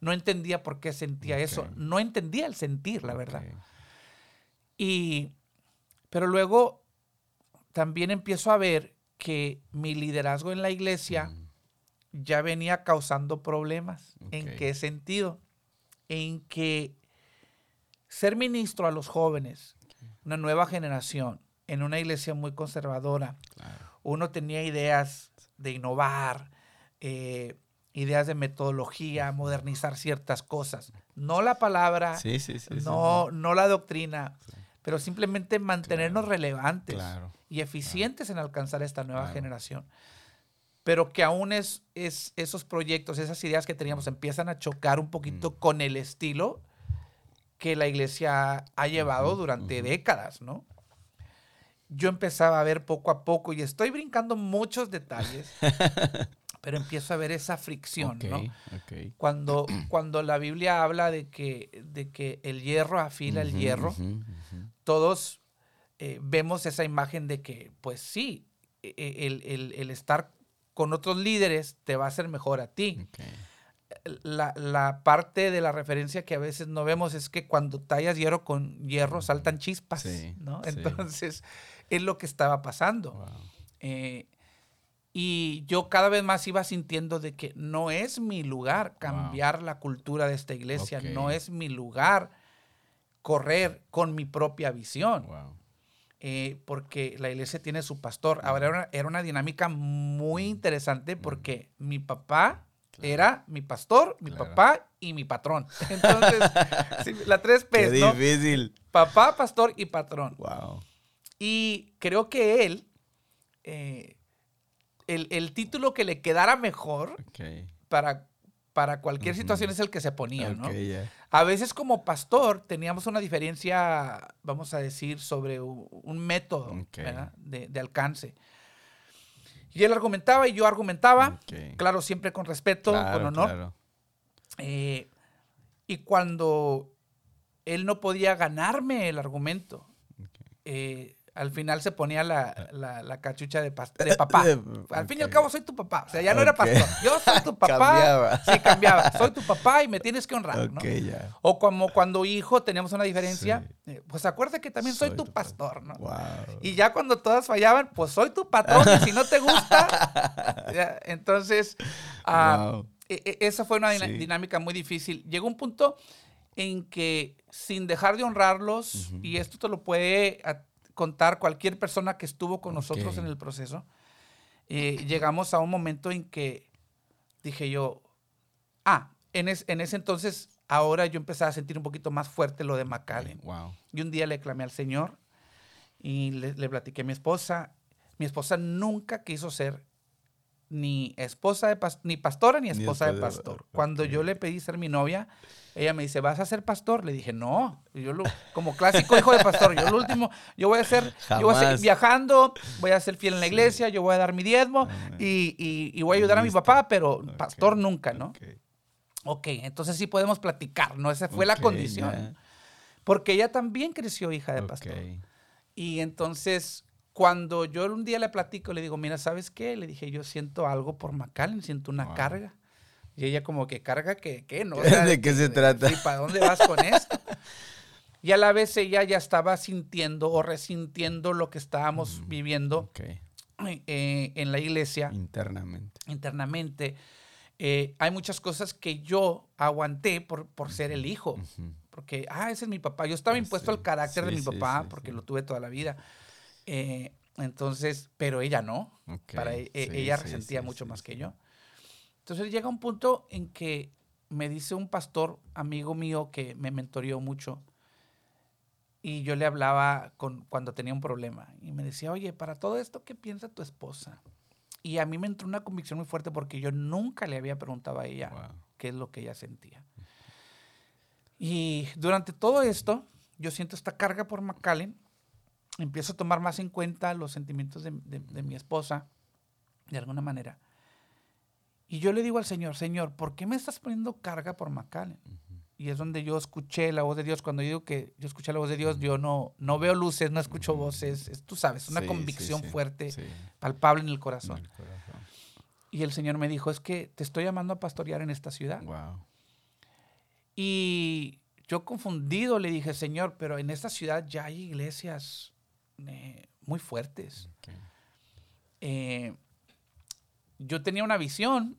No entendía por qué sentía eso. No entendía el sentir, la verdad. Y, pero luego también empiezo a ver que mi liderazgo en la iglesia Mm, ya venía causando problemas. ¿En qué sentido? En que ser ministro a los jóvenes, una nueva generación, en una iglesia muy conservadora, claro. uno tenía ideas de innovar, eh, ideas de metodología, modernizar ciertas cosas. No la palabra, Sí, sí, sí. sí, no, no la doctrina, pero simplemente mantenernos Claro, relevantes Claro. y eficientes en alcanzar esta nueva Claro. generación. Pero que aún es, es esos proyectos, esas ideas que teníamos empiezan a chocar un poquito Mm. con el estilo que la iglesia ha llevado Ujú, durante ujú. décadas, ¿no? Yo empezaba a ver poco a poco y estoy brincando muchos detalles, pero empiezo a ver esa fricción, Ok, ¿no? ok. Cuando, cuando la Biblia habla de que, de que el hierro afila el Ujú, hierro, ujú, ujú. Todos eh, vemos esa imagen de que, pues sí, e- e- el, el- el estar con otros líderes te va a hacer mejor a ti. La, la parte de la referencia que a veces no vemos es que cuando tallas hierro con hierro saltan chispas, Sí, ¿no? sí. Entonces, es lo que estaba pasando. Wow. Eh, y yo cada vez más iba sintiendo de que no es mi lugar cambiar la cultura de esta iglesia, no es mi lugar correr con mi propia visión, Wow. eh, porque la iglesia tiene su pastor. Ahora era una, era una dinámica muy interesante porque mi papá Claro. era mi pastor, mi Claro. papá y mi patrón. Entonces, sí, la tres Qué ¿no? difícil. Papá, pastor y patrón. Wow. Y creo que él, eh, el, el título que le quedara mejor para, para cualquier situación es el que se ponía, ¿no? A veces como pastor teníamos una diferencia, vamos a decir, sobre un método de, de alcance. Y él argumentaba y yo argumentaba, claro, siempre con respeto, con honor. claro. Eh, y cuando él no podía ganarme el argumento, eh, al final se ponía la, la- la cachucha de, de papá. Al fin y al cabo soy tu papá. O sea, ya no era pastor. Yo soy tu papá. Cambiaba. Sí, cambiaba. Soy tu papá y me tienes que honrar, ¿no? Ok, ya. O como cuando hijo teníamos una diferencia, Sí. eh, pues acuérdate que también soy, Soy tu tu pastor, ¿no? Wow. Y ya cuando todas fallaban, pues soy tu patrón y si no te gusta, entonces, ah, Wow. e- e- esa fue una Sí. dinámica muy difícil. Llegó un punto en que sin dejar de honrarlos, y esto te lo puede contar cualquier persona que estuvo con nosotros en el proceso, eh, llegamos a un momento en que dije yo, ah, en, es- en ese entonces, ahora yo empezaba a sentir un poquito más fuerte lo de McAllen. Wow. Y un día le clamé al Señor y le, le platiqué a mi esposa. Mi esposa nunca quiso ser ni esposa de pas- ni pastora ni esposa de pastor. Cuando yo le pedí ser mi novia, ella me dice, ¿vas a ser pastor? Le dije, no. Yo lo, como clásico hijo de pastor, yo lo último, yo voy a ser, yo voy a seguir Jamás. viajando, voy a ser fiel en la Sí. iglesia, yo voy a dar mi diezmo y, y- y voy a ayudar a mi papá, pero pastor nunca, ¿no? ok. Ok, entonces sí podemos platicar, ¿no? Esa fue la condición. ya. Porque ella también creció hija de pastor. Y entonces, cuando yo un día le platico, le digo, mira, ¿sabes qué? Le dije, yo siento algo por McAllen, siento una Wow. carga. Y ella como que, ¿carga que qué? ¿No? O ¿De qué se trata? Sí, ¿para dónde vas con esto? Y a la vez ella ya estaba sintiendo o resintiendo lo que estábamos Mm. viviendo Ok. eh, en la iglesia Internamente. internamente. Eh, hay muchas cosas que yo aguanté por, por ser el hijo porque, ah, ese es mi papá. Yo estaba Ah, impuesto sí, al carácter de mi papá sí, porque lo tuve toda la vida. Eh, entonces, pero ella no. Para e- ella resentía mucho más que yo. Entonces llega un punto en que me dice un pastor, amigo mío, que me mentoreó mucho. Y yo le hablaba con, cuando tenía un problema. Y me decía, oye, para todo esto, ¿qué piensa tu esposa? Y a mí me entró una convicción muy fuerte porque yo nunca le había preguntado a ella Wow. qué es lo que ella sentía. Y durante todo esto, yo siento esta carga por McAllen, empiezo a tomar más en cuenta los sentimientos de, de- de mi esposa, de alguna manera. Y yo le digo al Señor, Señor, ¿por qué me estás poniendo carga por McAllen? Y es donde yo escuché la voz de Dios. Cuando yo digo que yo escuché la voz de Dios, yo no, no veo luces, no escucho voces. Es, tú sabes, una Sí, convicción sí, fuerte, palpable en el en corazón. el corazón. Y el Señor me dijo, es que te estoy llamando a pastorear en esta ciudad. Wow. Y yo confundido le dije, Señor, pero en esta ciudad ya hay iglesias eh, muy fuertes. Eh, yo tenía una visión.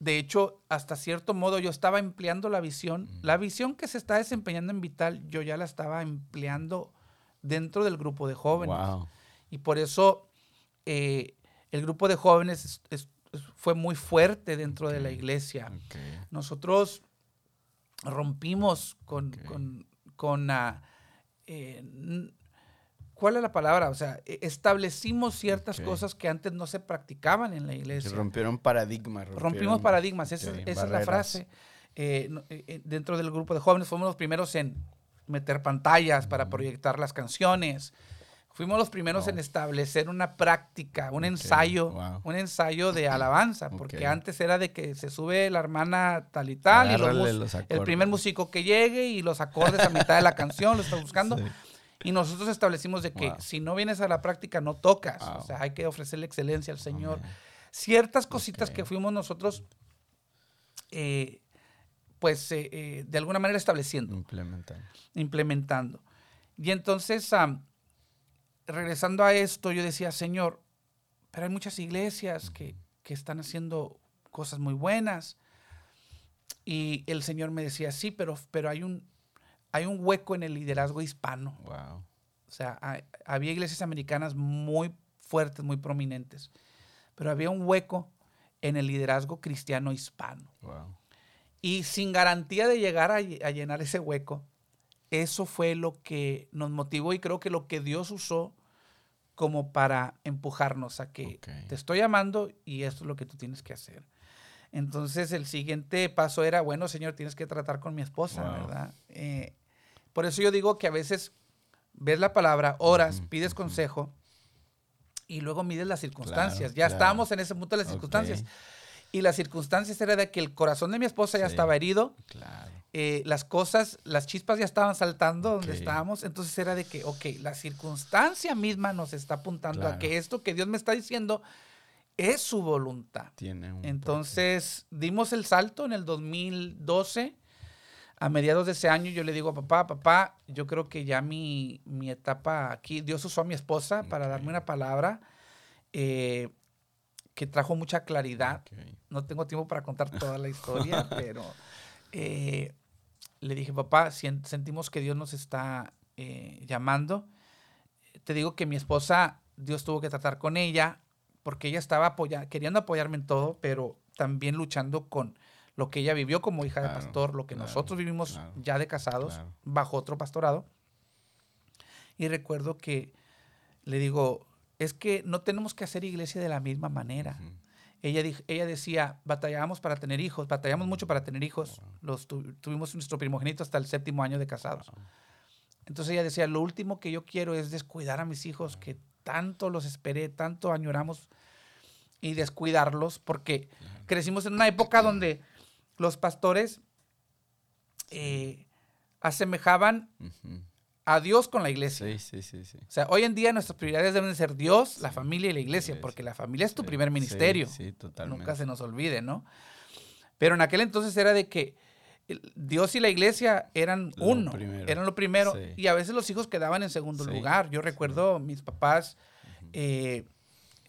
De hecho, hasta cierto modo yo estaba empleando la visión. La visión que se está desempeñando en Vital, yo ya la estaba empleando dentro del grupo de jóvenes. Wow. Y por eso eh, el grupo de jóvenes es- es- es- fue muy fuerte dentro de la iglesia. Nosotros rompimos con, con, con, ah, eh, ¿cuál es la palabra? O sea, e- establecimos ciertas cosas que antes no se practicaban en la iglesia. rompieron paradigmas. Rompimos paradigmas, esa, es la frase. Eh, eh, eh, dentro del grupo de jóvenes fuimos los primeros en meter pantallas para proyectar las canciones. Fuimos los primeros Wow. en establecer una práctica, un ensayo, wow. un ensayo de alabanza, porque antes era de que se sube la hermana tal y tal, y los los el primer músico que llegue y los acordes a mitad de la canción lo está buscando. Sí. Y nosotros establecimos de que Wow. si no vienes a la práctica no tocas, o sea, hay que ofrecerle excelencia al Señor. Amén. Ciertas cositas que fuimos nosotros, eh, pues, eh, eh, de alguna manera estableciendo Implementar. implementando. Y entonces, regresando a esto, yo decía, Señor, pero hay muchas iglesias que, que están haciendo cosas muy buenas. Y el Señor me decía, sí, pero, pero hay, un, hay un hueco en el liderazgo hispano. Wow. O sea, hay- había iglesias americanas muy fuertes, muy prominentes, pero había un hueco en el liderazgo cristiano hispano. Wow. Y sin garantía de llegar a, a llenar ese hueco, eso fue lo que nos motivó y creo que lo que Dios usó como para empujarnos a que Ok. te estoy llamando y esto es lo que tú tienes que hacer. Entonces el siguiente paso era, bueno, Señor, tienes que tratar con mi esposa, Wow. ¿verdad? Eh, por eso yo digo que a veces ves la palabra, oras, pides consejo y luego mides las circunstancias. Claro, ya claro. estábamos en ese punto de las circunstancias. Y las circunstancias era de que el corazón de mi esposa ya estaba herido, Claro. eh, las cosas, las chispas ya estaban saltando donde estábamos, entonces era de que, ok, la circunstancia misma nos está apuntando a que esto que Dios me está diciendo es su voluntad. Tiene un Entonces dimos el salto en el 2012. A mediados de ese año yo le digo a papá, papá, yo creo que ya mi, mi etapa aquí, Dios usó a mi esposa para darme una palabra eh, que trajo mucha claridad. No tengo tiempo para contar toda la historia, pero eh, le dije, papá, sentimos que Dios nos está eh, llamando. Te digo que mi esposa, Dios tuvo que tratar con ella porque ella estaba queriendo apoyarme en todo, pero también luchando con lo que ella vivió como hija de pastor, lo que claro, nosotros vivimos claro, ya de casados, bajo otro pastorado. Y recuerdo que le digo, es que no tenemos que hacer iglesia de la misma manera. Ella, ella decía, batallábamos para tener hijos, batallamos mucho para tener hijos. Los tu- tuvimos nuestro primogenito hasta el séptimo año de casados. Entonces ella decía, lo último que yo quiero es descuidar a mis hijos, que tanto los esperé, tanto añoramos, y descuidarlos, porque crecimos en una época donde los pastores eh, asemejaban a Dios con la iglesia. Sí, sí, sí, sí. O sea, hoy en día nuestras prioridades deben de ser Dios, la familia y la iglesia, iglesia. porque la familia es tu primer ministerio. Sí, totalmente. Nunca se nos olvide, ¿no? Pero en aquel entonces era de que Dios y la iglesia eran Lo uno, primero. eran lo primero, y a veces los hijos quedaban en segundo lugar. Yo recuerdo mis papás eh,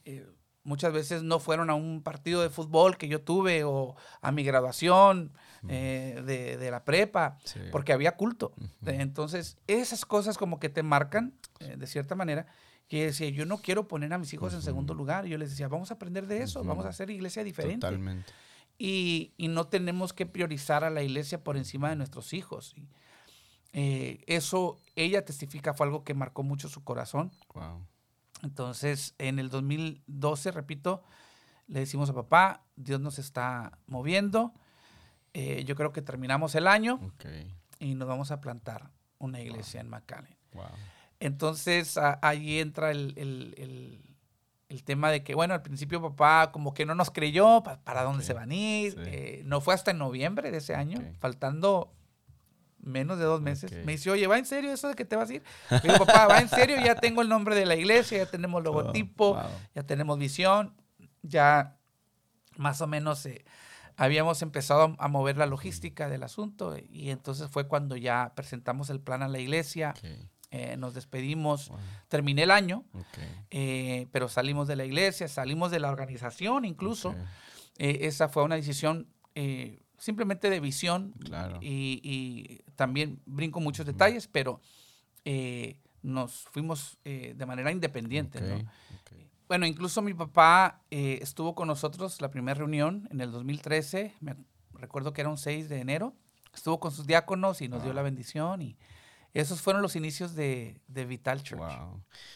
eh, muchas veces no fueron a un partido de fútbol que yo tuve o a mi graduación eh, de, de la prepa, Sí. porque había culto. Entonces, esas cosas como que te marcan eh, de cierta manera. Que decía, yo no quiero poner a mis hijos en segundo lugar. Yo les decía, vamos a aprender de eso, vamos a hacer iglesia diferente. Totalmente. Y, y no tenemos que priorizar a la iglesia por encima de nuestros hijos. Y, eh, eso, ella testifica, fue algo que marcó mucho su corazón. Wow. Entonces, en el 2012, repito, le decimos a papá, Dios nos está moviendo. Eh, yo creo que terminamos el año y nos vamos a plantar una iglesia en McAllen. Wow. Entonces, a- ahí entra el, el- el- el tema de que, bueno, al principio papá como que no nos creyó, pa- ¿para dónde se van a ir? sí. Eh, no fue hasta en noviembre de ese año, faltando menos de dos meses. Me dice, oye, ¿va en serio eso de que te vas a ir? Le digo, papá, ¿va en serio? Ya tengo el nombre de la iglesia, ya tenemos logotipo, wow. ya tenemos visión, ya más o menos eh, habíamos empezado a mover la logística del asunto y entonces fue cuando ya presentamos el plan a la iglesia, eh, nos despedimos, terminé el año, eh, pero salimos de la iglesia, salimos de la organización incluso. Esa fue una decisión simplemente de visión y, también brinco muchos detalles, pero nos fuimos de manera independiente. Bueno, incluso mi papá estuvo con nosotros la primera reunión en el 2013, me recuerdo que era un 6 de enero, estuvo con sus diáconos y nos dio la bendición y esos fueron los inicios de, Vital Church.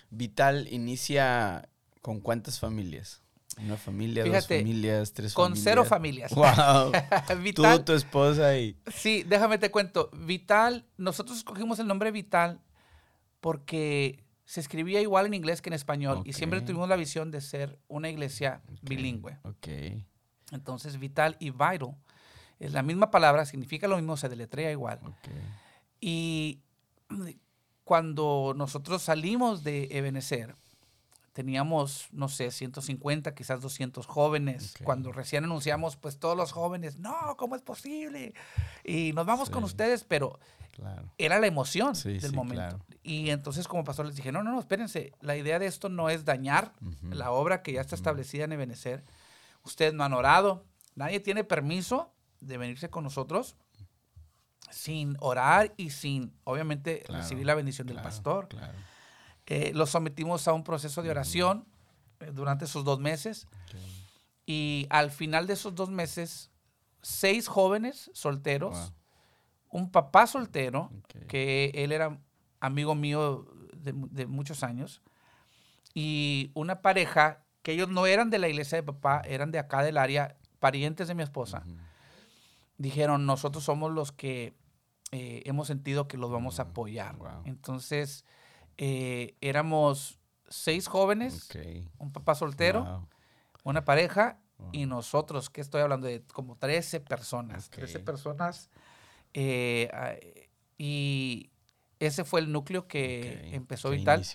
Vital inicia con cuántas familias? Una familia, dos familias, tres con familias. Con cero familias. Wow. Tú, tu esposa y. Sí, déjame te cuento. Vital, nosotros escogimos el nombre Vital porque se escribía igual en inglés que en español y siempre tuvimos la visión de ser una iglesia bilingüe. Ok. Entonces, Vital y Vital es la misma palabra, significa lo mismo, se deletrea igual. Okay. Y cuando nosotros salimos de Ebenezer, teníamos, no sé, 150, quizás 200 jóvenes. Cuando recién anunciamos, pues todos los jóvenes, no, ¿cómo es posible? Y nos vamos con ustedes, pero era la emoción del momento. Y entonces como pastor les dije, no, no, no, espérense, la idea de esto no es dañar la obra que ya está establecida en Ebenezer. Ustedes no han orado, nadie tiene permiso de venirse con nosotros sin orar y sin, obviamente, recibir la bendición del pastor. Eh, los sometimos a un proceso de oración eh, durante esos dos meses. Y al final de esos dos meses, seis jóvenes solteros, un papá soltero, que él era amigo mío de, muchos años, y una pareja que ellos no eran de la iglesia de papá, eran de acá del área, parientes de mi esposa. Dijeron, nosotros somos los que eh, hemos sentido que los vamos a apoyar. Entonces, eh, éramos seis jóvenes, un papá soltero, una pareja y nosotros, que estoy hablando de como 13 personas, 13 personas. Eh, y ese fue el núcleo que empezó y tal.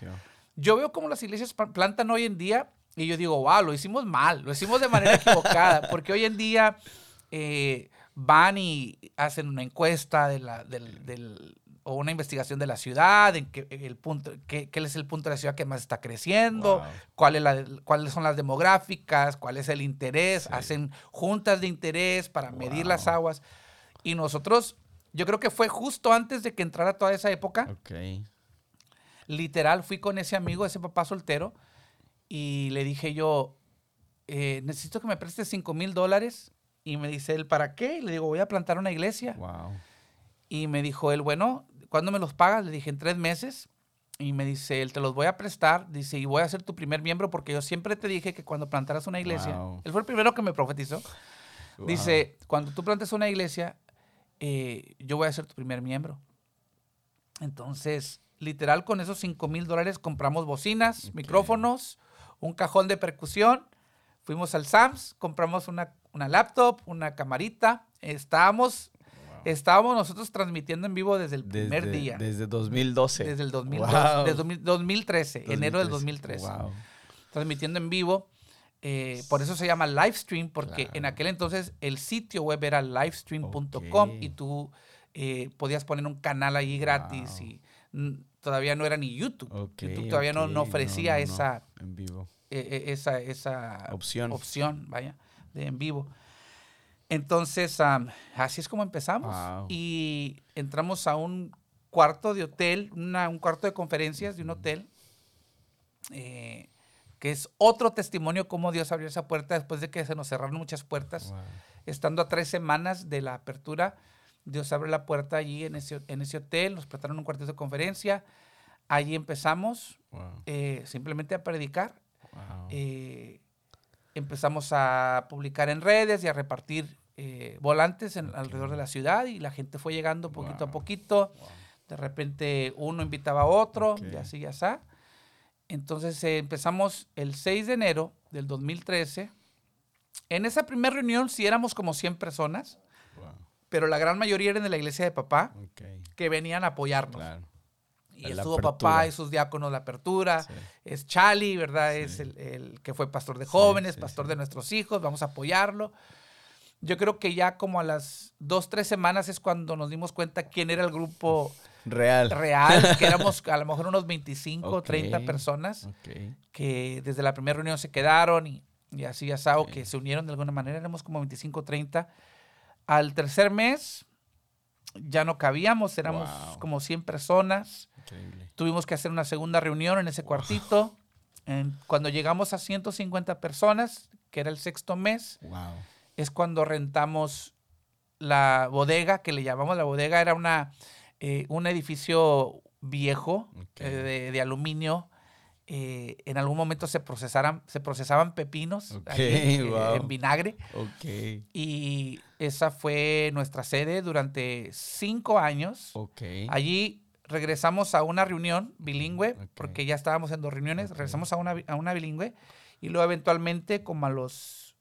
Yo veo cómo las iglesias plantan hoy en día y yo digo, wow, lo hicimos mal, lo hicimos de manera equivocada, porque hoy en día van y hacen una encuesta de la, del, o una investigación de la ciudad, en qué, el punto, qué, es el punto de la ciudad que más está creciendo, cuál es la, cuáles son las demográficas, cuál es el interés, hacen juntas de interés para medir las aguas. Y nosotros, yo creo que fue justo antes de que entrara toda esa época. Literal, fui con ese amigo, ese papá soltero, y le dije yo, eh, necesito que me prestes 5 mil dólares y me dice él, ¿para qué? Y le digo, voy a plantar una iglesia. Wow. Y me dijo él, bueno, ¿cuándo me los pagas? Le dije, en tres meses. Y me dice él, te los voy a prestar. Dice, y voy a ser tu primer miembro porque yo siempre te dije que cuando plantaras una iglesia, él fue el primero que me profetizó. Dice, cuando tú plantes una iglesia, eh, yo voy a ser tu primer miembro. Entonces, literal, con esos 5 mil dólares compramos bocinas, micrófonos, un cajón de percusión. Fuimos al Sams, compramos una una laptop, una camarita. Estábamos, estábamos nosotros transmitiendo en vivo desde el primer día. Desde 2012. Desde el 2012, desde 2013, enero del 2013. Transmitiendo en vivo. Eh, por eso se llama Livestream, porque en aquel entonces el sitio web era livestream.com y tú eh, podías poner un canal ahí gratis y todavía no era ni YouTube. YouTube todavía no, no, ofrecía esa, en vivo. E, e, esa, esa opción. opción, vaya de en vivo. Entonces, así es como empezamos. Y entramos a un cuarto de hotel, un cuarto de conferencias de un hotel, eh, que es otro testimonio cómo Dios abrió esa puerta después de que se nos cerraron muchas puertas. Estando a tres semanas de la apertura, Dios abre la puerta allí en ese, en ese hotel, nos prestaron un cuarto de conferencia. Allí empezamos eh, simplemente a predicar. Eh, empezamos a publicar en redes y a repartir eh, volantes en, alrededor de la ciudad y la gente fue llegando poquito a poquito. De repente uno invitaba a otro y así ya está. Entonces eh, empezamos el 6 de enero del 2013. En esa primera reunión sí éramos como 100 personas, pero la gran mayoría eran de la iglesia de papá que venían a apoyarnos. Y estuvo papá y sus diáconos la apertura. Es Chali, ¿verdad? Es el, que fue pastor de jóvenes, pastor de nuestros hijos. Vamos a apoyarlo. Yo creo que ya como a las dos, tres semanas es cuando nos dimos cuenta quién era el grupo Real. real, que éramos a lo mejor unos 25, Ok. 30 personas Ok. que desde la primera reunión se quedaron y, y así asado, que se unieron de alguna manera, éramos como 25, 30. Al tercer mes ya no cabíamos, éramos Wow. como 100 personas. Increíble. Tuvimos que hacer una segunda reunión en ese cuartito. En- cuando llegamos a 150 personas, que era el sexto mes, Wow. Es cuando rentamos la bodega, que le llamamos la bodega, era una, eh, un edificio viejo eh, de, de aluminio. Eh, en algún momento se, procesaran, se procesaban pepinos wow. en vinagre. Y esa fue nuestra sede durante cinco años. Allí regresamos a una reunión bilingüe, porque ya estábamos en dos reuniones, regresamos a una, a una bilingüe y luego eventualmente como a los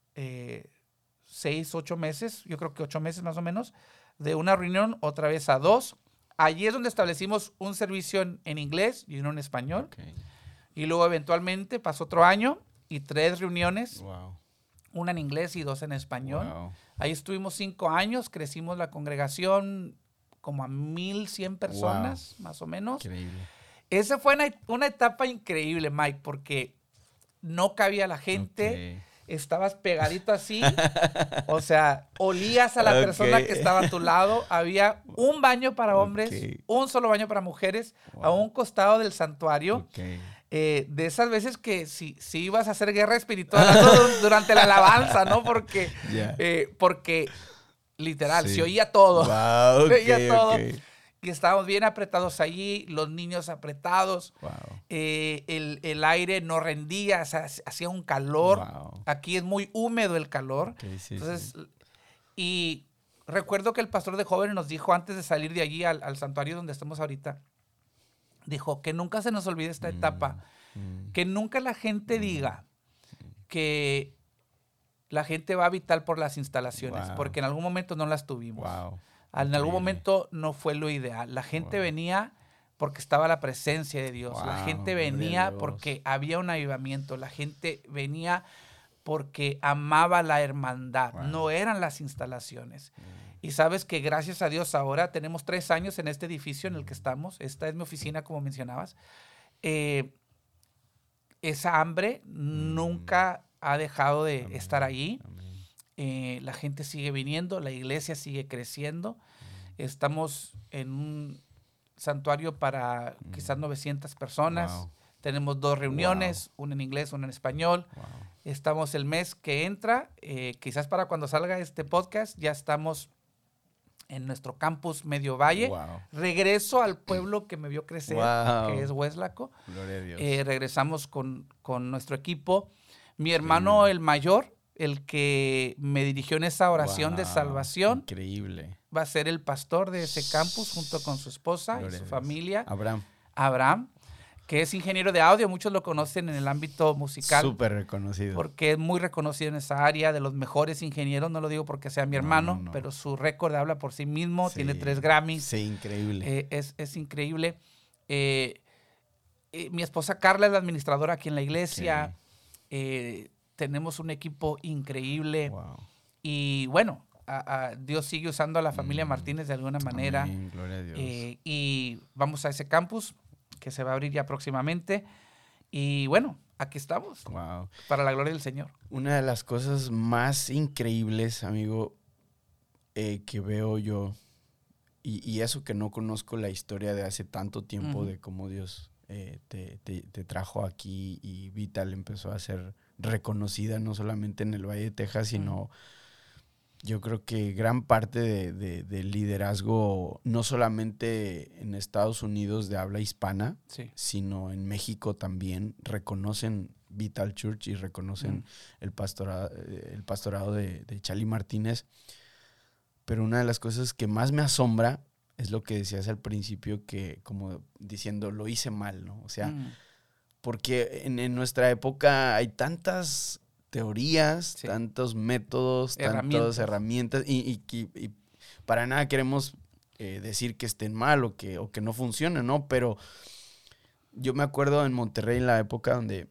seis, ocho meses, yo creo que ocho meses más o menos, de una reunión otra vez a dos. Allí es donde establecimos un servicio en, en inglés y uno en español. Y luego eventualmente pasó otro año y tres reuniones, Wow. una en inglés y dos en español. Wow. Ahí estuvimos cinco años, crecimos la congregación como a 1100 personas, más o menos. Increíble. Esa fue una, una etapa increíble, Mike, porque no cabía la gente, estabas pegadito así, o sea, olías a la persona que estaba a tu lado, había un baño para hombres, un solo baño para mujeres, a un costado del santuario. Eh, de esas veces que si, si ibas a hacer guerra espiritual durante la alabanza, ¿no? Porque, eh, porque literal, Sí. se oía todo. Wow. Se oía todo. Y estábamos bien apretados allí, los niños apretados, Wow. eh, el, el aire no rendía, o sea, hacía un calor. Wow. Aquí es muy húmedo el calor. Ok, sí, Entonces, sí. y recuerdo que el pastor de jóvenes nos dijo antes de salir de allí al, al santuario donde estamos ahorita, dijo que nunca se nos olvide esta etapa, Mm. que nunca la gente diga que la gente va a vital por las instalaciones, Wow. porque en algún momento no las tuvimos. Wow. En algún momento no fue lo ideal. La gente Wow. venía porque estaba la presencia de Dios. la gente venía porque había un avivamiento. La gente venía porque amaba la hermandad. Wow. No eran las instalaciones. Y sabes que gracias a Dios ahora tenemos tres años en este edificio en el que estamos. Esta es mi oficina, como mencionabas. Eh, esa hambre nunca ha dejado de Mm. Amén, estar allí. amén. Eh, la gente sigue viniendo, la iglesia sigue creciendo. Estamos en un santuario para quizás 900 personas. Mm. Wow. Tenemos dos reuniones, una en inglés, una en español. Wow. Estamos el mes que entra, eh, quizás para cuando salga este podcast, ya estamos en nuestro campus Medio Valle. Wow. Regreso al pueblo que me vio crecer, Wow. que es Hueslaco. Gloria a Dios. Eh, regresamos con, con nuestro equipo. Mi hermano, el mayor, el que me dirigió en esa oración de salvación, Increíble. va a ser el pastor de ese campus junto con su esposa Gloria y su familia, Abraham. Abraham, que es ingeniero de audio, muchos lo conocen en el ámbito musical. Súper reconocido. Porque es muy reconocido en esa área, de los mejores ingenieros, no lo digo porque sea mi No, hermano, no, no. pero su récord habla por sí mismo, tiene Sí, tres Grammys, Sí, increíble. eh, es, es increíble. Eh, eh, mi esposa Carla es la administradora aquí en la iglesia, eh, tenemos un equipo increíble wow. y bueno, a- a- Dios sigue usando a la familia Mm. Martínez de alguna manera Amén, Gloria a Dios. eh, y vamos a ese campus que se va a abrir ya próximamente y bueno, aquí estamos wow. para la gloria del Señor. Una de las cosas más increíbles, amigo, eh, que veo yo, y, y eso que no conozco la historia de hace tanto tiempo, de cómo Dios eh, te, te- te trajo aquí y Vital empezó a ser reconocida no solamente en el Valle de Texas, sino yo creo que gran parte de- de- del liderazgo, no solamente en Estados Unidos de habla hispana, Sí. sino en México también reconocen Vital Church y reconocen Mm. el, pastorado, el pastorado de, de Charlie Martínez. Pero una de las cosas que más me asombra es lo que decías al principio, que como diciendo, lo hice mal, ¿no? O sea, Mm. Porque en, en nuestra época hay tantas teorías, Sí. tantos métodos, Herramientas. tantas herramientas, y, y- y- y para nada queremos eh, decir que estén mal o que, o que no funcionen, ¿no? Pero yo me acuerdo en Monterrey, en la época donde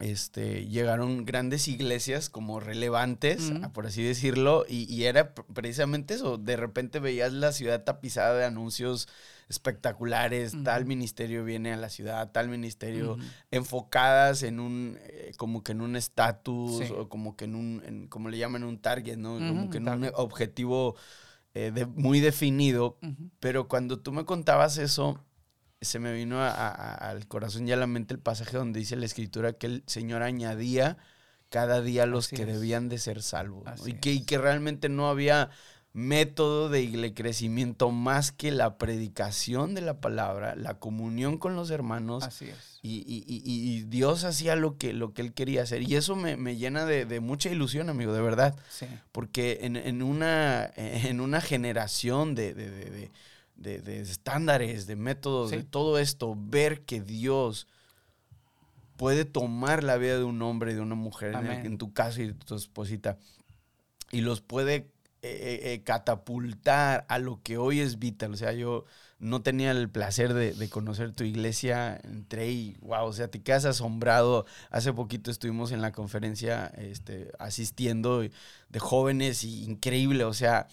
este, llegaron grandes iglesias como relevantes, por así decirlo, y, y era pr- precisamente eso. De repente veías la ciudad tapizada de anuncios espectaculares, tal ministerio viene a la ciudad, tal ministerio, enfocadas en un, eh, como que en un estatus, Sí. o como que en un, en- como le llaman, un target, ¿no? Como que en un objetivo eh, de- muy definido. Pero cuando tú me contabas eso, se me vino a- a- al corazón y a la mente el pasaje donde dice la escritura que el Señor añadía cada día a los Así que es. debían de ser salvos. Y, que, y que realmente no había método de crecimiento más que la predicación de la palabra, la comunión con los hermanos. Así es. Y, y- y- y Dios hacía lo que, lo que Él quería hacer. Y eso me, me llena de, de mucha ilusión, amigo, de verdad. Sí. Porque en, en una, en una generación de, de- de- estándares, de métodos, de todo esto, ver que Dios puede tomar la vida de un hombre y de una mujer, en, en tu caso y de tu esposita, y los puede eh, eh, catapultar a lo que hoy es vital. O sea, yo no tenía el placer de, de conocer tu iglesia, entré y wow, o sea, te quedas asombrado. Hace poquito estuvimos en la conferencia este, asistiendo de jóvenes y increíble, o sea,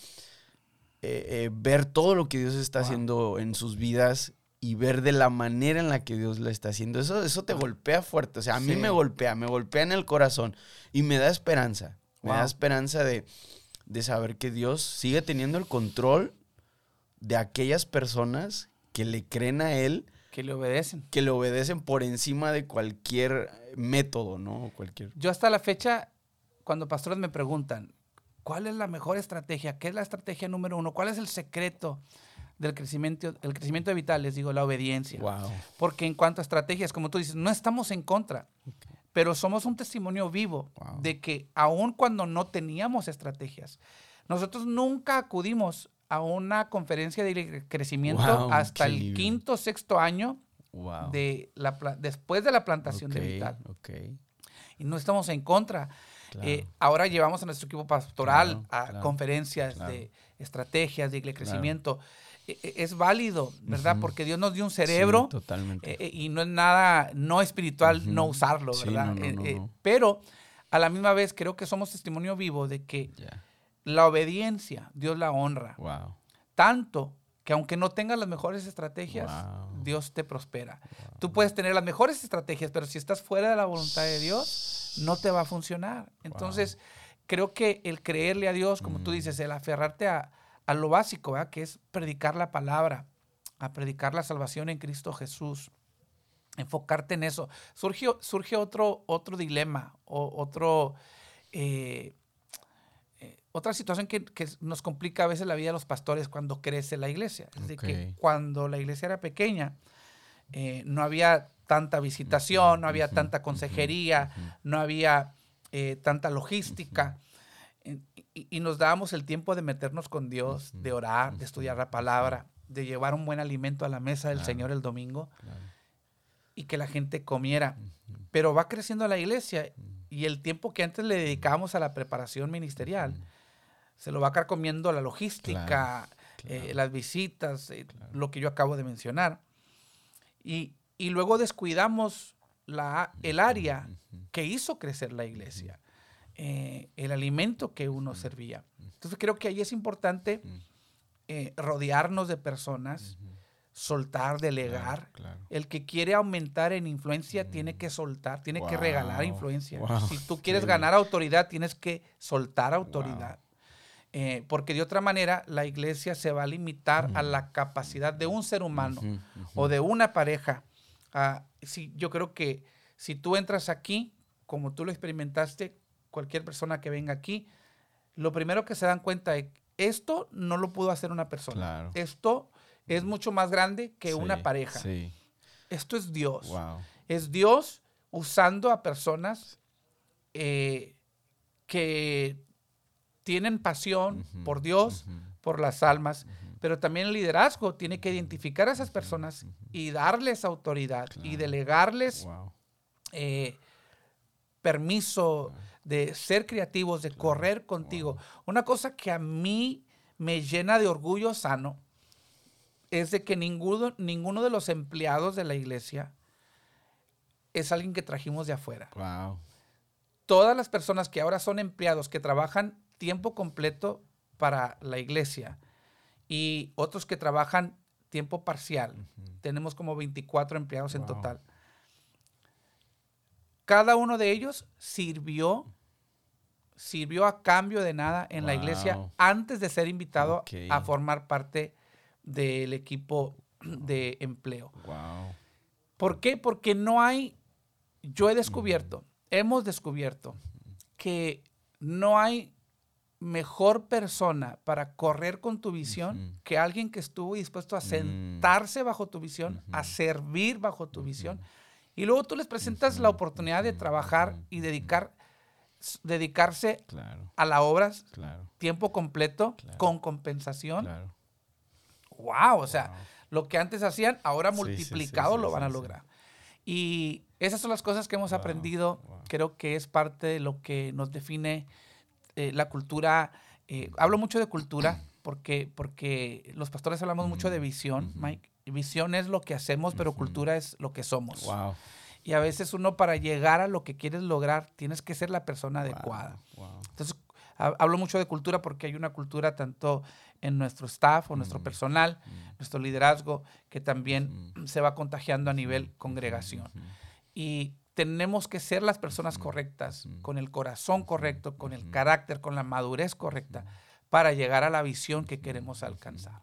eh, ver todo lo que Dios está Wow. haciendo en sus vidas y ver de la manera en la que Dios la está haciendo. Eso, eso te golpea fuerte, o sea, a mí Sí. me golpea, me golpea en el corazón y me da esperanza. Me da esperanza de, de saber que Dios sigue teniendo el control de aquellas personas que le creen a Él, Que le obedecen. que le obedecen por encima de cualquier método, ¿no? Cualquier... Yo hasta la fecha, cuando pastores me preguntan, ¿cuál es la mejor estrategia? ¿Qué es la estrategia número uno? ¿Cuál es el secreto del crecimiento, el crecimiento vital? Les digo, la obediencia. Wow. Porque en cuanto a estrategias, como tú dices, no estamos en contra, pero somos un testimonio vivo Wow. de que aun cuando no teníamos estrategias, nosotros nunca acudimos a una conferencia de crecimiento Wow, hasta el increíble. quinto, sexto año Wow. de la, después de la plantación de Vital. Y no estamos en contra. Claro. Eh, ahora llevamos a nuestro equipo pastoral Claro, a claro, conferencias de estrategias de crecimiento. E- e- Es válido, ¿verdad? Porque Dios nos dio un Sí, cerebro totalmente. eh, eh, y no es nada no espiritual no usarlo, Sí, ¿verdad? no, no, Eh, eh. Pero a la misma vez creo que somos testimonio vivo de que la obediencia, Dios la honra. Wow. Tanto que aunque no tengas las mejores estrategias, Wow. Dios te prospera. Tú puedes tener las mejores estrategias, pero si estás fuera de la voluntad de Dios, no te va a funcionar. Entonces, creo que el creerle a Dios, como tú Mm. dices, el aferrarte a, a lo básico, ¿verdad? que es predicar la palabra, a predicar la salvación en Cristo Jesús, enfocarte en eso. Surge, surge otro, otro dilema o otro... eh, eh, otra situación que, que nos complica a veces la vida de los pastores cuando crece la iglesia. Es de que cuando la iglesia era pequeña, eh, no había tanta visitación, no había tanta consejería, no había tanta logística. Y, y nos dábamos el tiempo de meternos con Dios, de orar, de estudiar la palabra, de llevar un buen alimento a la mesa del Claro. Señor el domingo Claro. y que la gente comiera. Pero va creciendo la iglesia y el tiempo que antes le dedicábamos a la preparación ministerial se lo va carcomiendo la logística, Claro, eh, las visitas, eh, lo que yo acabo de mencionar. Y, y luego descuidamos la, el área que hizo crecer la iglesia, eh, el alimento que uno servía. Entonces creo que ahí es importante eh, rodearnos de personas, soltar, delegar. Claro, claro. El que quiere aumentar en influencia tiene que soltar, tiene que regalar influencia. wow, si tú quieres ganar autoridad, tienes que soltar autoridad. Eh, porque de otra manera la iglesia se va a limitar a la capacidad de un ser humano o de una pareja. Ah, sí, yo creo que si tú entras aquí, como tú lo experimentaste, cualquier persona que venga aquí, lo primero que se dan cuenta es, esto no lo pudo hacer una persona. Claro. Esto es mucho más grande que una pareja. Sí. Esto es Dios. Wow. Es Dios usando a personas eh, que tienen pasión por Dios, por las almas, pero también el liderazgo tiene que identificar a esas personas y darles autoridad y delegarles Wow. eh, permiso de ser creativos, de correr contigo. Una cosa que a mí me llena de orgullo sano es de que ninguno, ninguno de los empleados de la iglesia es alguien que trajimos de afuera. Wow. Todas las personas que ahora son empleados, que trabajan tiempo completo para la iglesia y otros que trabajan tiempo parcial, tenemos como 24 empleados en total. Cada uno de ellos sirvió, sirvió a cambio de nada en la iglesia antes de ser invitado a formar parte del equipo de empleo. Wow. ¿Por qué? Porque no hay, yo he descubierto, hemos descubierto que no hay mejor persona para correr con tu visión que alguien que estuvo dispuesto a Mm. sentarse bajo tu visión, a servir bajo tu visión. Y luego tú les presentas la oportunidad de trabajar y dedicar, dedicarse Claro, a la obra claro, tiempo completo Claro. con compensación. Wow, o sea, Wow. lo que antes hacían, ahora Sí, sí, sí, multiplicado sí, lo van a lograr. Y esas son las cosas que hemos Wow, aprendido. wow. Creo que es parte de lo que nos define eh, la cultura. eh, hablo mucho de cultura porque, porque los pastores hablamos mucho de visión. Mike. Visión es lo que hacemos, pero cultura es lo que somos. Wow. Y a veces uno para llegar a lo que quieres lograr, tienes que ser la persona adecuada. Wow. Entonces, ha- hablo mucho de cultura porque hay una cultura tanto en nuestro staff o nuestro Mm. personal, Mm. nuestro liderazgo, que también Ujú. se va contagiando a nivel congregación. Y tenemos que ser las personas correctas, con el corazón correcto, con el carácter, con la madurez correcta, para llegar a la visión que queremos alcanzar.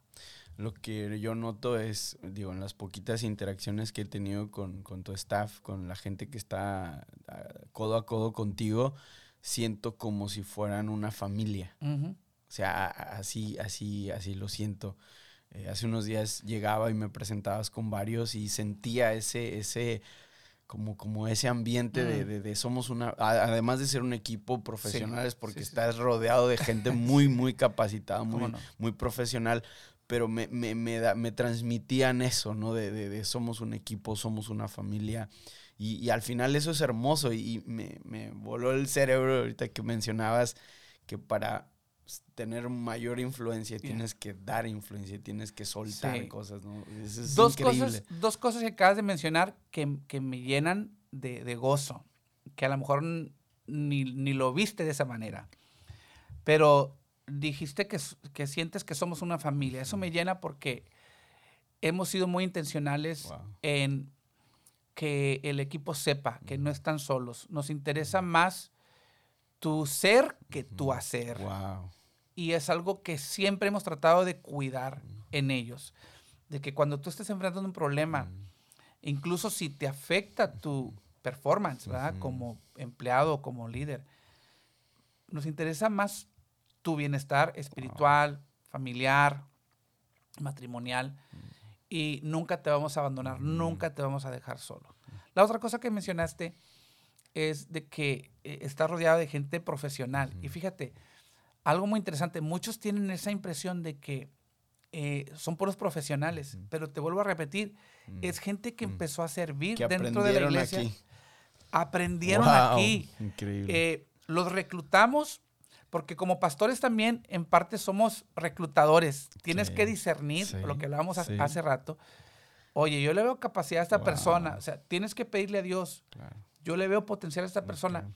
Lo que yo noto es, digo, en las poquitas interacciones que he tenido con, con tu staff, con la gente que está ah, codo a codo contigo, siento como si fueran una familia. O sea, así, así, así lo siento. Eh, hace unos días llegaba y me presentabas con varios y sentía ese, ese, como, como ese ambiente de, Mm. de- de somos una, a- además de ser un equipo profesionales, porque sí, sí. estás rodeado de gente muy, muy capacitada, muy, muy profesional, pero me, me, me, da- me transmitían eso, ¿no? De, de- de somos un equipo, somos una familia. Y, y al final eso es hermoso y me, me voló el cerebro ahorita que mencionabas que para tener mayor influencia Yeah. tienes que dar influencia, tienes que soltar Sí. cosas, ¿no? Eso es dos, increíble. cosas, dos cosas que acabas de mencionar que, que me llenan de, de gozo, que a lo mejor ni, ni lo viste de esa manera, pero dijiste que, que sientes que somos una familia. Eso me llena porque hemos sido muy intencionales Wow. en que el equipo sepa que no están solos. Nos interesa más tu ser que tu hacer. Wow. Y es algo que siempre hemos tratado de cuidar en ellos. De que cuando tú estés enfrentando un problema, incluso si te afecta tu performance, ¿verdad? Como empleado o como líder, nos interesa más tu bienestar espiritual, familiar, matrimonial. Y nunca te vamos a abandonar, nunca te vamos a dejar solo. La otra cosa que mencionaste es de que eh, está rodeado de gente profesional. Y fíjate, algo muy interesante, muchos tienen esa impresión de que eh, son puros profesionales, pero te vuelvo a repetir, es gente que empezó a servir dentro de la iglesia. aquí. Aprendieron Wow, aquí. Increíble. Eh, los reclutamos porque como pastores también en parte somos reclutadores. Tienes Sí, que discernir, sí, lo que hablábamos ha- sí. hace rato. Oye, yo le veo capacidad a esta Wow. persona. O sea, tienes que pedirle a Dios. Claro. Yo le veo potencial a esta persona. Ok.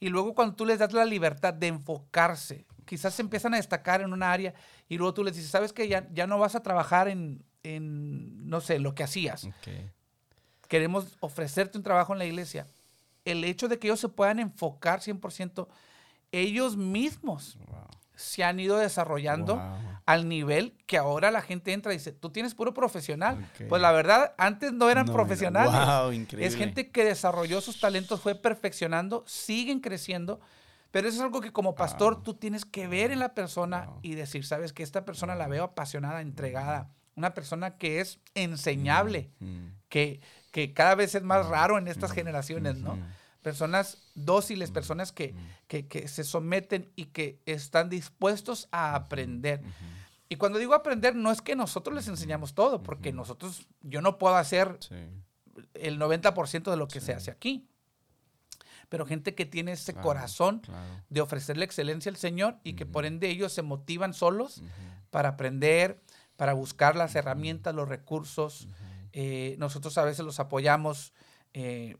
Y luego cuando tú les das la libertad de enfocarse, quizás se empiezan a destacar en una área y luego tú les dices, ¿sabes que ya, ya no vas a trabajar en, en, no sé, lo que hacías? Ok. Queremos ofrecerte un trabajo en la iglesia. El hecho de que ellos se puedan enfocar 100%, ellos mismos Wow. se han ido desarrollando Wow. al nivel que ahora la gente entra y dice, tú tienes puro profesional. Pues la verdad, antes no eran No, profesionales. Wow. Es gente que desarrolló sus talentos, fue perfeccionando, siguen creciendo, pero eso es algo que como pastor tú tienes que ver en la persona y decir, sabes que esta persona la veo apasionada, entregada, una persona que es enseñable, Mm. que, que cada vez es más raro en estas generaciones, ¿no? Personas dóciles, personas que, que, que se someten y que están dispuestos a aprender. Y cuando digo aprender, no es que nosotros les enseñamos todo, porque nosotros, yo no puedo hacer Sí. el 90% de lo que se hace aquí. Pero gente que tiene ese Claro, corazón claro. de ofrecerle excelencia al Señor y que por ende ellos se motivan solos para aprender, para buscar las herramientas, los recursos. Eh, nosotros a veces los apoyamos eh,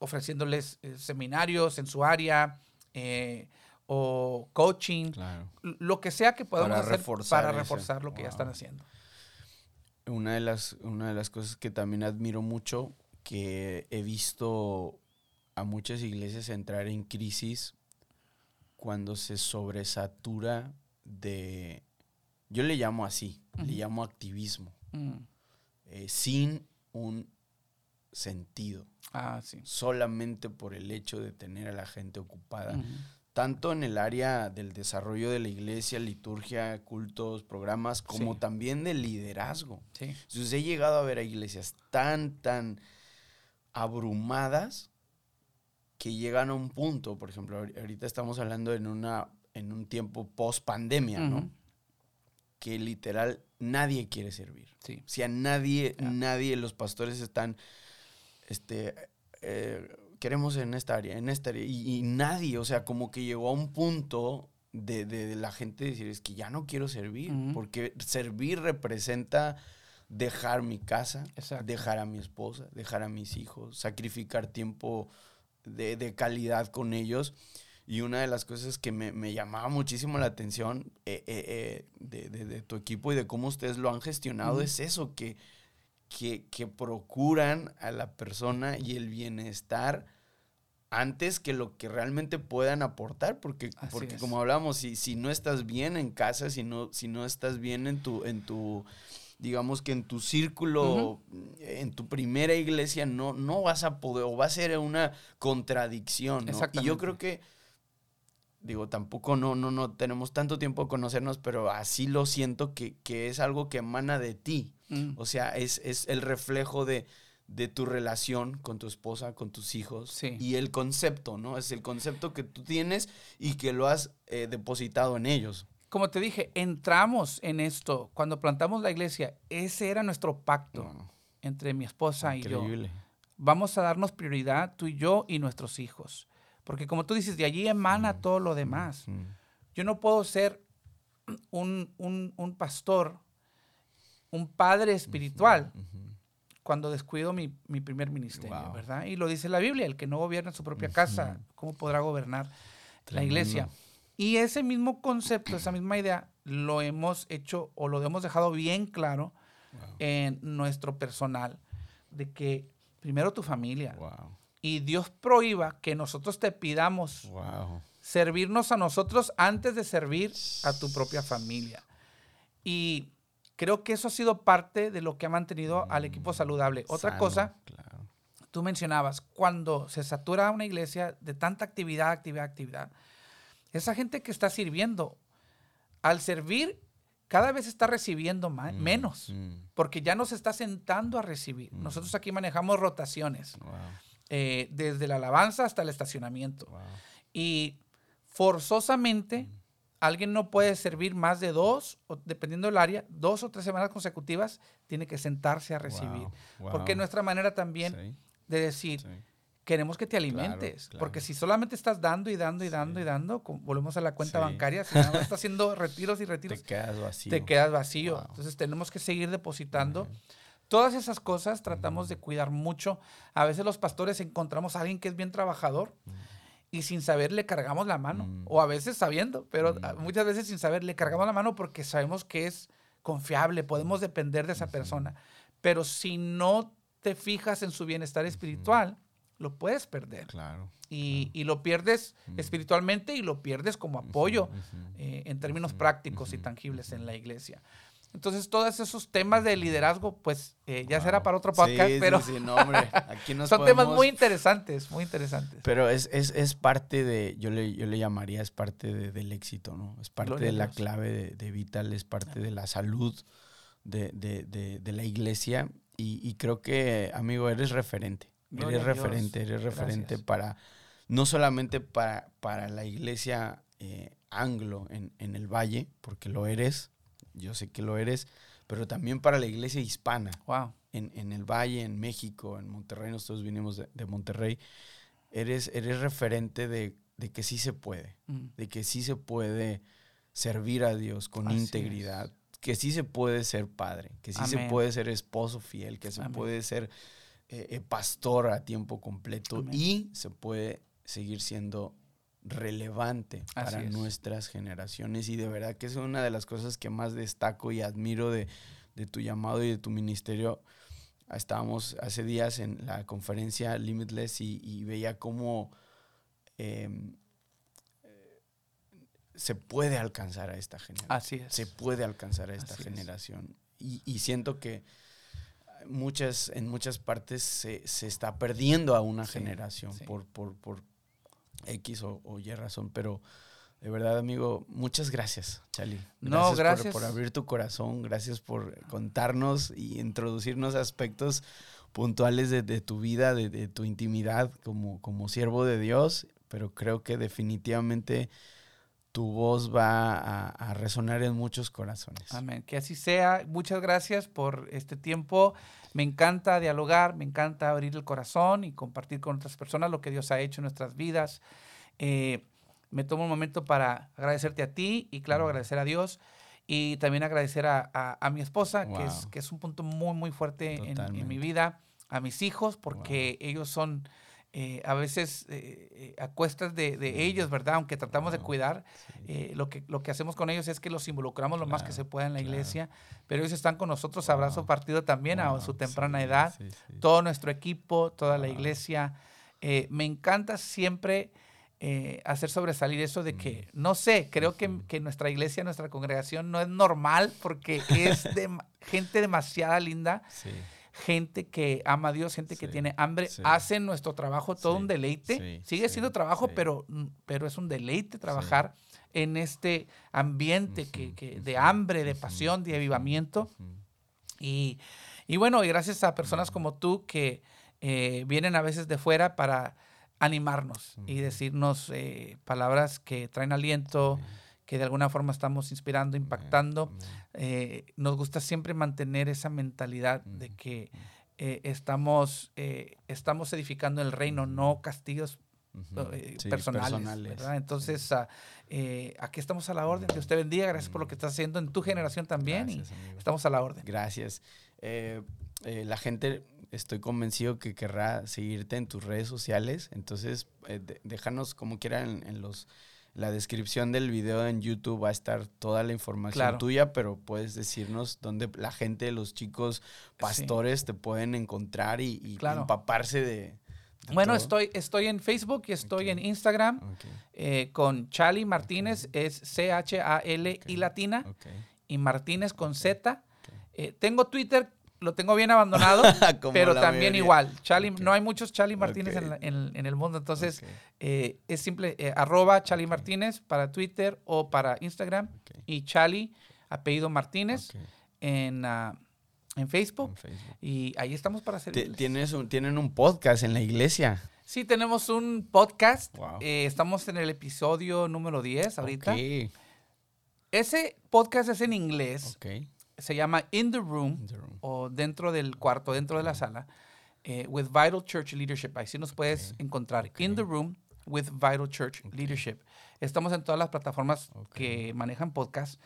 ofreciéndoles eh, seminarios en su área eh, o coaching, Claro. lo que sea que podamos Para hacer reforzar para ese. reforzar lo que ya están haciendo. Una de las, una de las cosas que también admiro mucho, que he visto a muchas iglesias entrar en crisis cuando se sobresatura de, yo le llamo así, le llamo activismo, Mm. eh, sin un sentido, Ah, sí. solamente por el hecho de tener a la gente ocupada. Tanto en el área del desarrollo de la iglesia, liturgia, cultos, programas, como Sí. también del liderazgo. Sí. Entonces he llegado a ver a iglesias tan, tan abrumadas que llegan a un punto, por ejemplo, ahori- ahorita estamos hablando en, una, en un tiempo post pandemia, ¿no? Que literal nadie quiere servir. Sí. O sea, nadie, nadie, los pastores están, este, eh, queremos en esta área, en esta área, y, y nadie, o sea, como que llegó a un punto de, de- de la gente decir, es que ya no quiero servir, Ujú. porque servir representa dejar mi casa, Exacto. dejar a mi esposa, dejar a mis hijos, sacrificar tiempo de, de calidad con ellos. Y una de las cosas que me, me llamaba muchísimo la atención eh, eh, eh, de, de- tu equipo y de cómo ustedes lo han gestionado Ujú. es eso, que, que, que procuran a la persona y el bienestar antes que lo que realmente puedan aportar, porque, Así porque es. como hablamos, si, si no estás bien en casa, si no, si no estás bien en tu, en tu, digamos que en tu círculo, en tu primera iglesia, no, no vas a poder, o va a ser una contradicción, ¿no? Y yo creo que, digo, tampoco no, no, no tenemos tanto tiempo de conocernos, pero así lo siento que, que es algo que emana de ti. Mm. O sea, es, es el reflejo de, de tu relación con tu esposa, con tus hijos. Sí. Y el concepto, ¿no? Es el concepto que tú tienes y que lo has eh, depositado en ellos. Como te dije, entramos en esto cuando plantamos la iglesia. Ese era nuestro pacto No, entre mi esposa y yo. increíble. Vamos a darnos prioridad tú y yo y nuestros hijos. Porque como tú dices, de allí emana Mm. todo lo demás. Mm. Yo no puedo ser un, un- un pastor, un padre espiritual, cuando descuido mi, mi primer ministerio, Wow. ¿verdad? Y lo dice la Biblia, el que no gobierna su propia casa. ¿cómo podrá gobernar la iglesia? Y ese mismo concepto, esa misma idea, lo hemos hecho o lo hemos dejado bien claro Wow. en nuestro personal, de que primero tu familia, Wow. y Dios prohíba que nosotros te pidamos Wow. servirnos a nosotros antes de servir a tu propia familia. Y creo que eso ha sido parte de lo que ha mantenido al equipo saludable. Otra Sano, cosa, Claro. tú mencionabas, cuando se satura una iglesia de tanta actividad, actividad, actividad, esa gente que está sirviendo, al servir, cada vez está recibiendo ma- Mm, menos, mm. porque ya no se está sentando a recibir. Mm. Nosotros aquí manejamos rotaciones, Wow. eh, desde la alabanza hasta el estacionamiento. Wow. Y forzosamente Mm. Alguien no puede servir más de dos, o dependiendo del área, dos o tres semanas consecutivas, tiene que sentarse a recibir. Wow. Porque Wow. nuestra manera también Sí, de decir, sí. queremos que te alimentes. claro. Porque si solamente estás dando y dando y dando y dando, volvemos a la cuenta bancaria, si nada más estás haciendo retiros y retiros, Te quedas vacío. te quedas vacío. Wow. Entonces tenemos que seguir depositando. Todas esas cosas tratamos de cuidar mucho. A veces los pastores encontramos a alguien que es bien trabajador y sin saber le cargamos la mano. Mm. O a veces sabiendo, pero Mm. muchas veces sin saber le cargamos la mano porque sabemos que es confiable, podemos depender de esa persona. Pero si no te fijas en su bienestar espiritual, lo puedes perder. Claro. Y, y lo pierdes Mm. espiritualmente y lo pierdes como apoyo eh, en términos prácticos y tangibles en la iglesia. Entonces, todos esos temas de liderazgo, pues eh, ya será para otro podcast, Sí, pero sí, no, hombre, aquí nos son temas muy interesantes, muy interesantes. Pero es, es, es parte de, yo le, yo le llamaría, es parte de- del éxito, ¿no? Es parte Gloria de la clave de, de Vital, es parte de la salud de, de- de- de la iglesia. Y, y creo que, amigo, eres referente. Gloria eres referente, eres referente Gracias. para, no solamente para, para la iglesia eh, anglo en, en el Valle, porque lo eres, yo sé que lo eres, pero también para la iglesia hispana Wow. en, en el Valle, en México, en Monterrey, nosotros vinimos de, de Monterrey, eres, eres referente de, de que sí se puede, Mm. de que sí se puede servir a Dios con Así integridad, que sí se puede ser padre, que sí se puede ser esposo fiel, que se Amén. puede ser eh, eh, pastor a tiempo completo y se puede seguir siendo relevante para nuestras generaciones y de verdad que es una de las cosas que más destaco y admiro de, tu llamado y de tu ministerio. Estábamos hace días en la conferencia Limitless y, veía cómo em, se puede alcanzar a esta generación. Así es. Se puede alcanzar a esta generación. Y, siento que muchas, en muchas partes se, está perdiendo a una generación Por, por, por, X o, Y razón, pero de verdad, amigo, muchas gracias, Chali. no, gracias. Por, abrir tu corazón, gracias por contarnos y introducirnos aspectos puntuales de, tu vida, de, de, tu intimidad como, como siervo de Dios, pero creo que definitivamente tu voz va a, resonar en muchos corazones. Amén. Que así sea. Muchas gracias por este tiempo. Me encanta dialogar, me encanta abrir el corazón y compartir con otras personas lo que Dios ha hecho en nuestras vidas. Eh, me tomo un momento para agradecerte a ti y, claro, agradecer a Dios y también agradecer a, mi esposa, que, es, que es un punto muy, muy fuerte en, mi vida, a mis hijos, porque ellos son eh, a veces eh, eh, a cuestas de, ellos, ¿verdad? Aunque tratamos de cuidar, lo, que, lo que hacemos con ellos es que los involucramos lo más que se pueda en la iglesia, pero ellos están con nosotros, abrazo partido también a su temprana edad, todo nuestro equipo, toda la iglesia. me encanta siempre hacer sobresalir eso de que, mm. no sé, creo que, que, nuestra iglesia, nuestra congregación no es normal porque es de gente demasiada linda gente que ama a Dios, gente que tiene hambre, hacen nuestro trabajo todo un deleite. Sigue siendo trabajo, pero, mm, pero es un deleite trabajar en este ambiente que, de hambre, de pasión, de avivamiento. Y, bueno, y gracias a personas como tú que eh, vienen a veces de fuera para animarnos y decirnos eh, palabras que traen aliento que de alguna forma estamos inspirando, impactando. Eh, nos gusta siempre mantener esa mentalidad de que eh, estamos, eh, estamos edificando el reino, no castigos personales. Entonces, ah, aquí estamos a la orden. Que usted bendiga. Gracias por lo que está haciendo en tu generación también. y estamos a la orden. Gracias. la gente, estoy convencido que querrá seguirte en tus redes sociales. Entonces, déjanos como quieran en los la descripción del video en YouTube va a estar toda la información tuya, pero puedes decirnos dónde la gente, los chicos pastores te pueden encontrar y, empaparse de, bueno, estoy, estoy en Facebook y estoy en Instagram eh, con Chali Martínez, es C-H-A-L y latina, y Martínez con Z. Eh, tengo Twitter lo tengo bien abandonado, pero también igual. Charlie, No hay muchos Charlie Martínez en, el mundo, entonces eh, es simple, eh, arroba Charlie Martínez para Twitter o para Instagram y Charlie, apellido Martínez, en, ah, en, Facebook, Y ahí estamos para hacer. ¿Tienes ¿Tienen un podcast en la iglesia? Sí, tenemos un podcast. Eh, estamos en el episodio número 10 ahorita. Ese podcast es en inglés. Okay se llama In the Room, o dentro del cuarto, dentro de la sala, eh, with Vital Church Leadership. Ahí sí nos puedes encontrar. In the Room with Vital Church Leadership. Estamos en todas las plataformas que manejan podcast.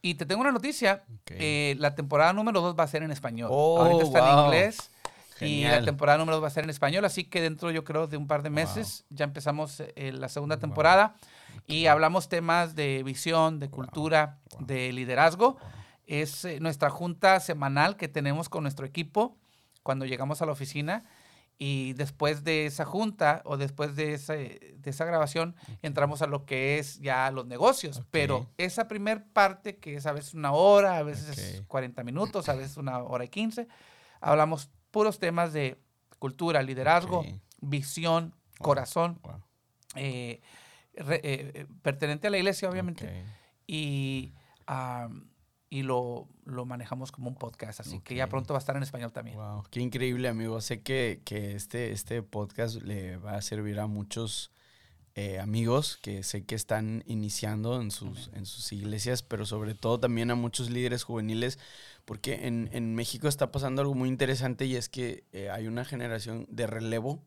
Y te tengo una noticia. Eh, la temporada número 2 va a ser en español. Oh, Ahorita está en inglés. Y la temporada número 2 va a ser en español. Así que dentro, yo creo, de un par de meses ya empezamos eh, la segunda temporada. Y hablamos temas de visión, de cultura, de liderazgo es eh, nuestra junta semanal que tenemos con nuestro equipo cuando llegamos a la oficina y después de esa junta o después de, de esa grabación entramos a lo que es ya los negocios. Pero esa primer parte, que es a veces una hora, a veces 40 minutos, a veces una hora y 15, hablamos puros temas de cultura, liderazgo, visión, corazón, eh, eh, pertenente a la iglesia, obviamente. Y y lo, lo, manejamos como un podcast. Así que ya pronto va a estar en español también. Wow, qué increíble, amigo. Sé que, que este, este podcast le va a servir a muchos eh, amigos que sé que están iniciando en sus, en sus iglesias, pero sobre todo también a muchos líderes juveniles, porque en, en México está pasando algo muy interesante y es que eh, hay una generación de relevo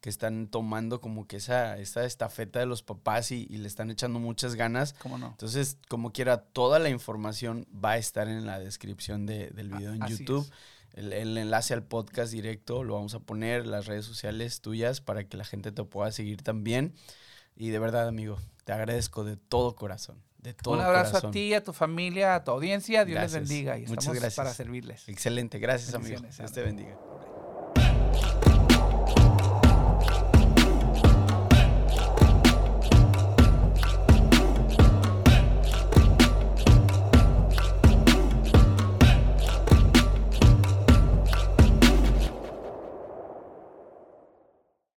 que están tomando como que esa, esa estafeta de los papás y, le están echando muchas ganas. ¿Cómo no? Entonces, como quiera, toda la información va a estar en la descripción de, del video en YouTube. el, el enlace al podcast directo lo vamos a poner, las redes sociales tuyas para que la gente te pueda seguir también. Y de verdad, amigo, te agradezco de todo corazón. Un abrazo a ti, a tu familia, a tu audiencia. Dios les bendiga y Muchas estamos gracias. para servirles. Excelente, gracias amigos. Dios te bendiga.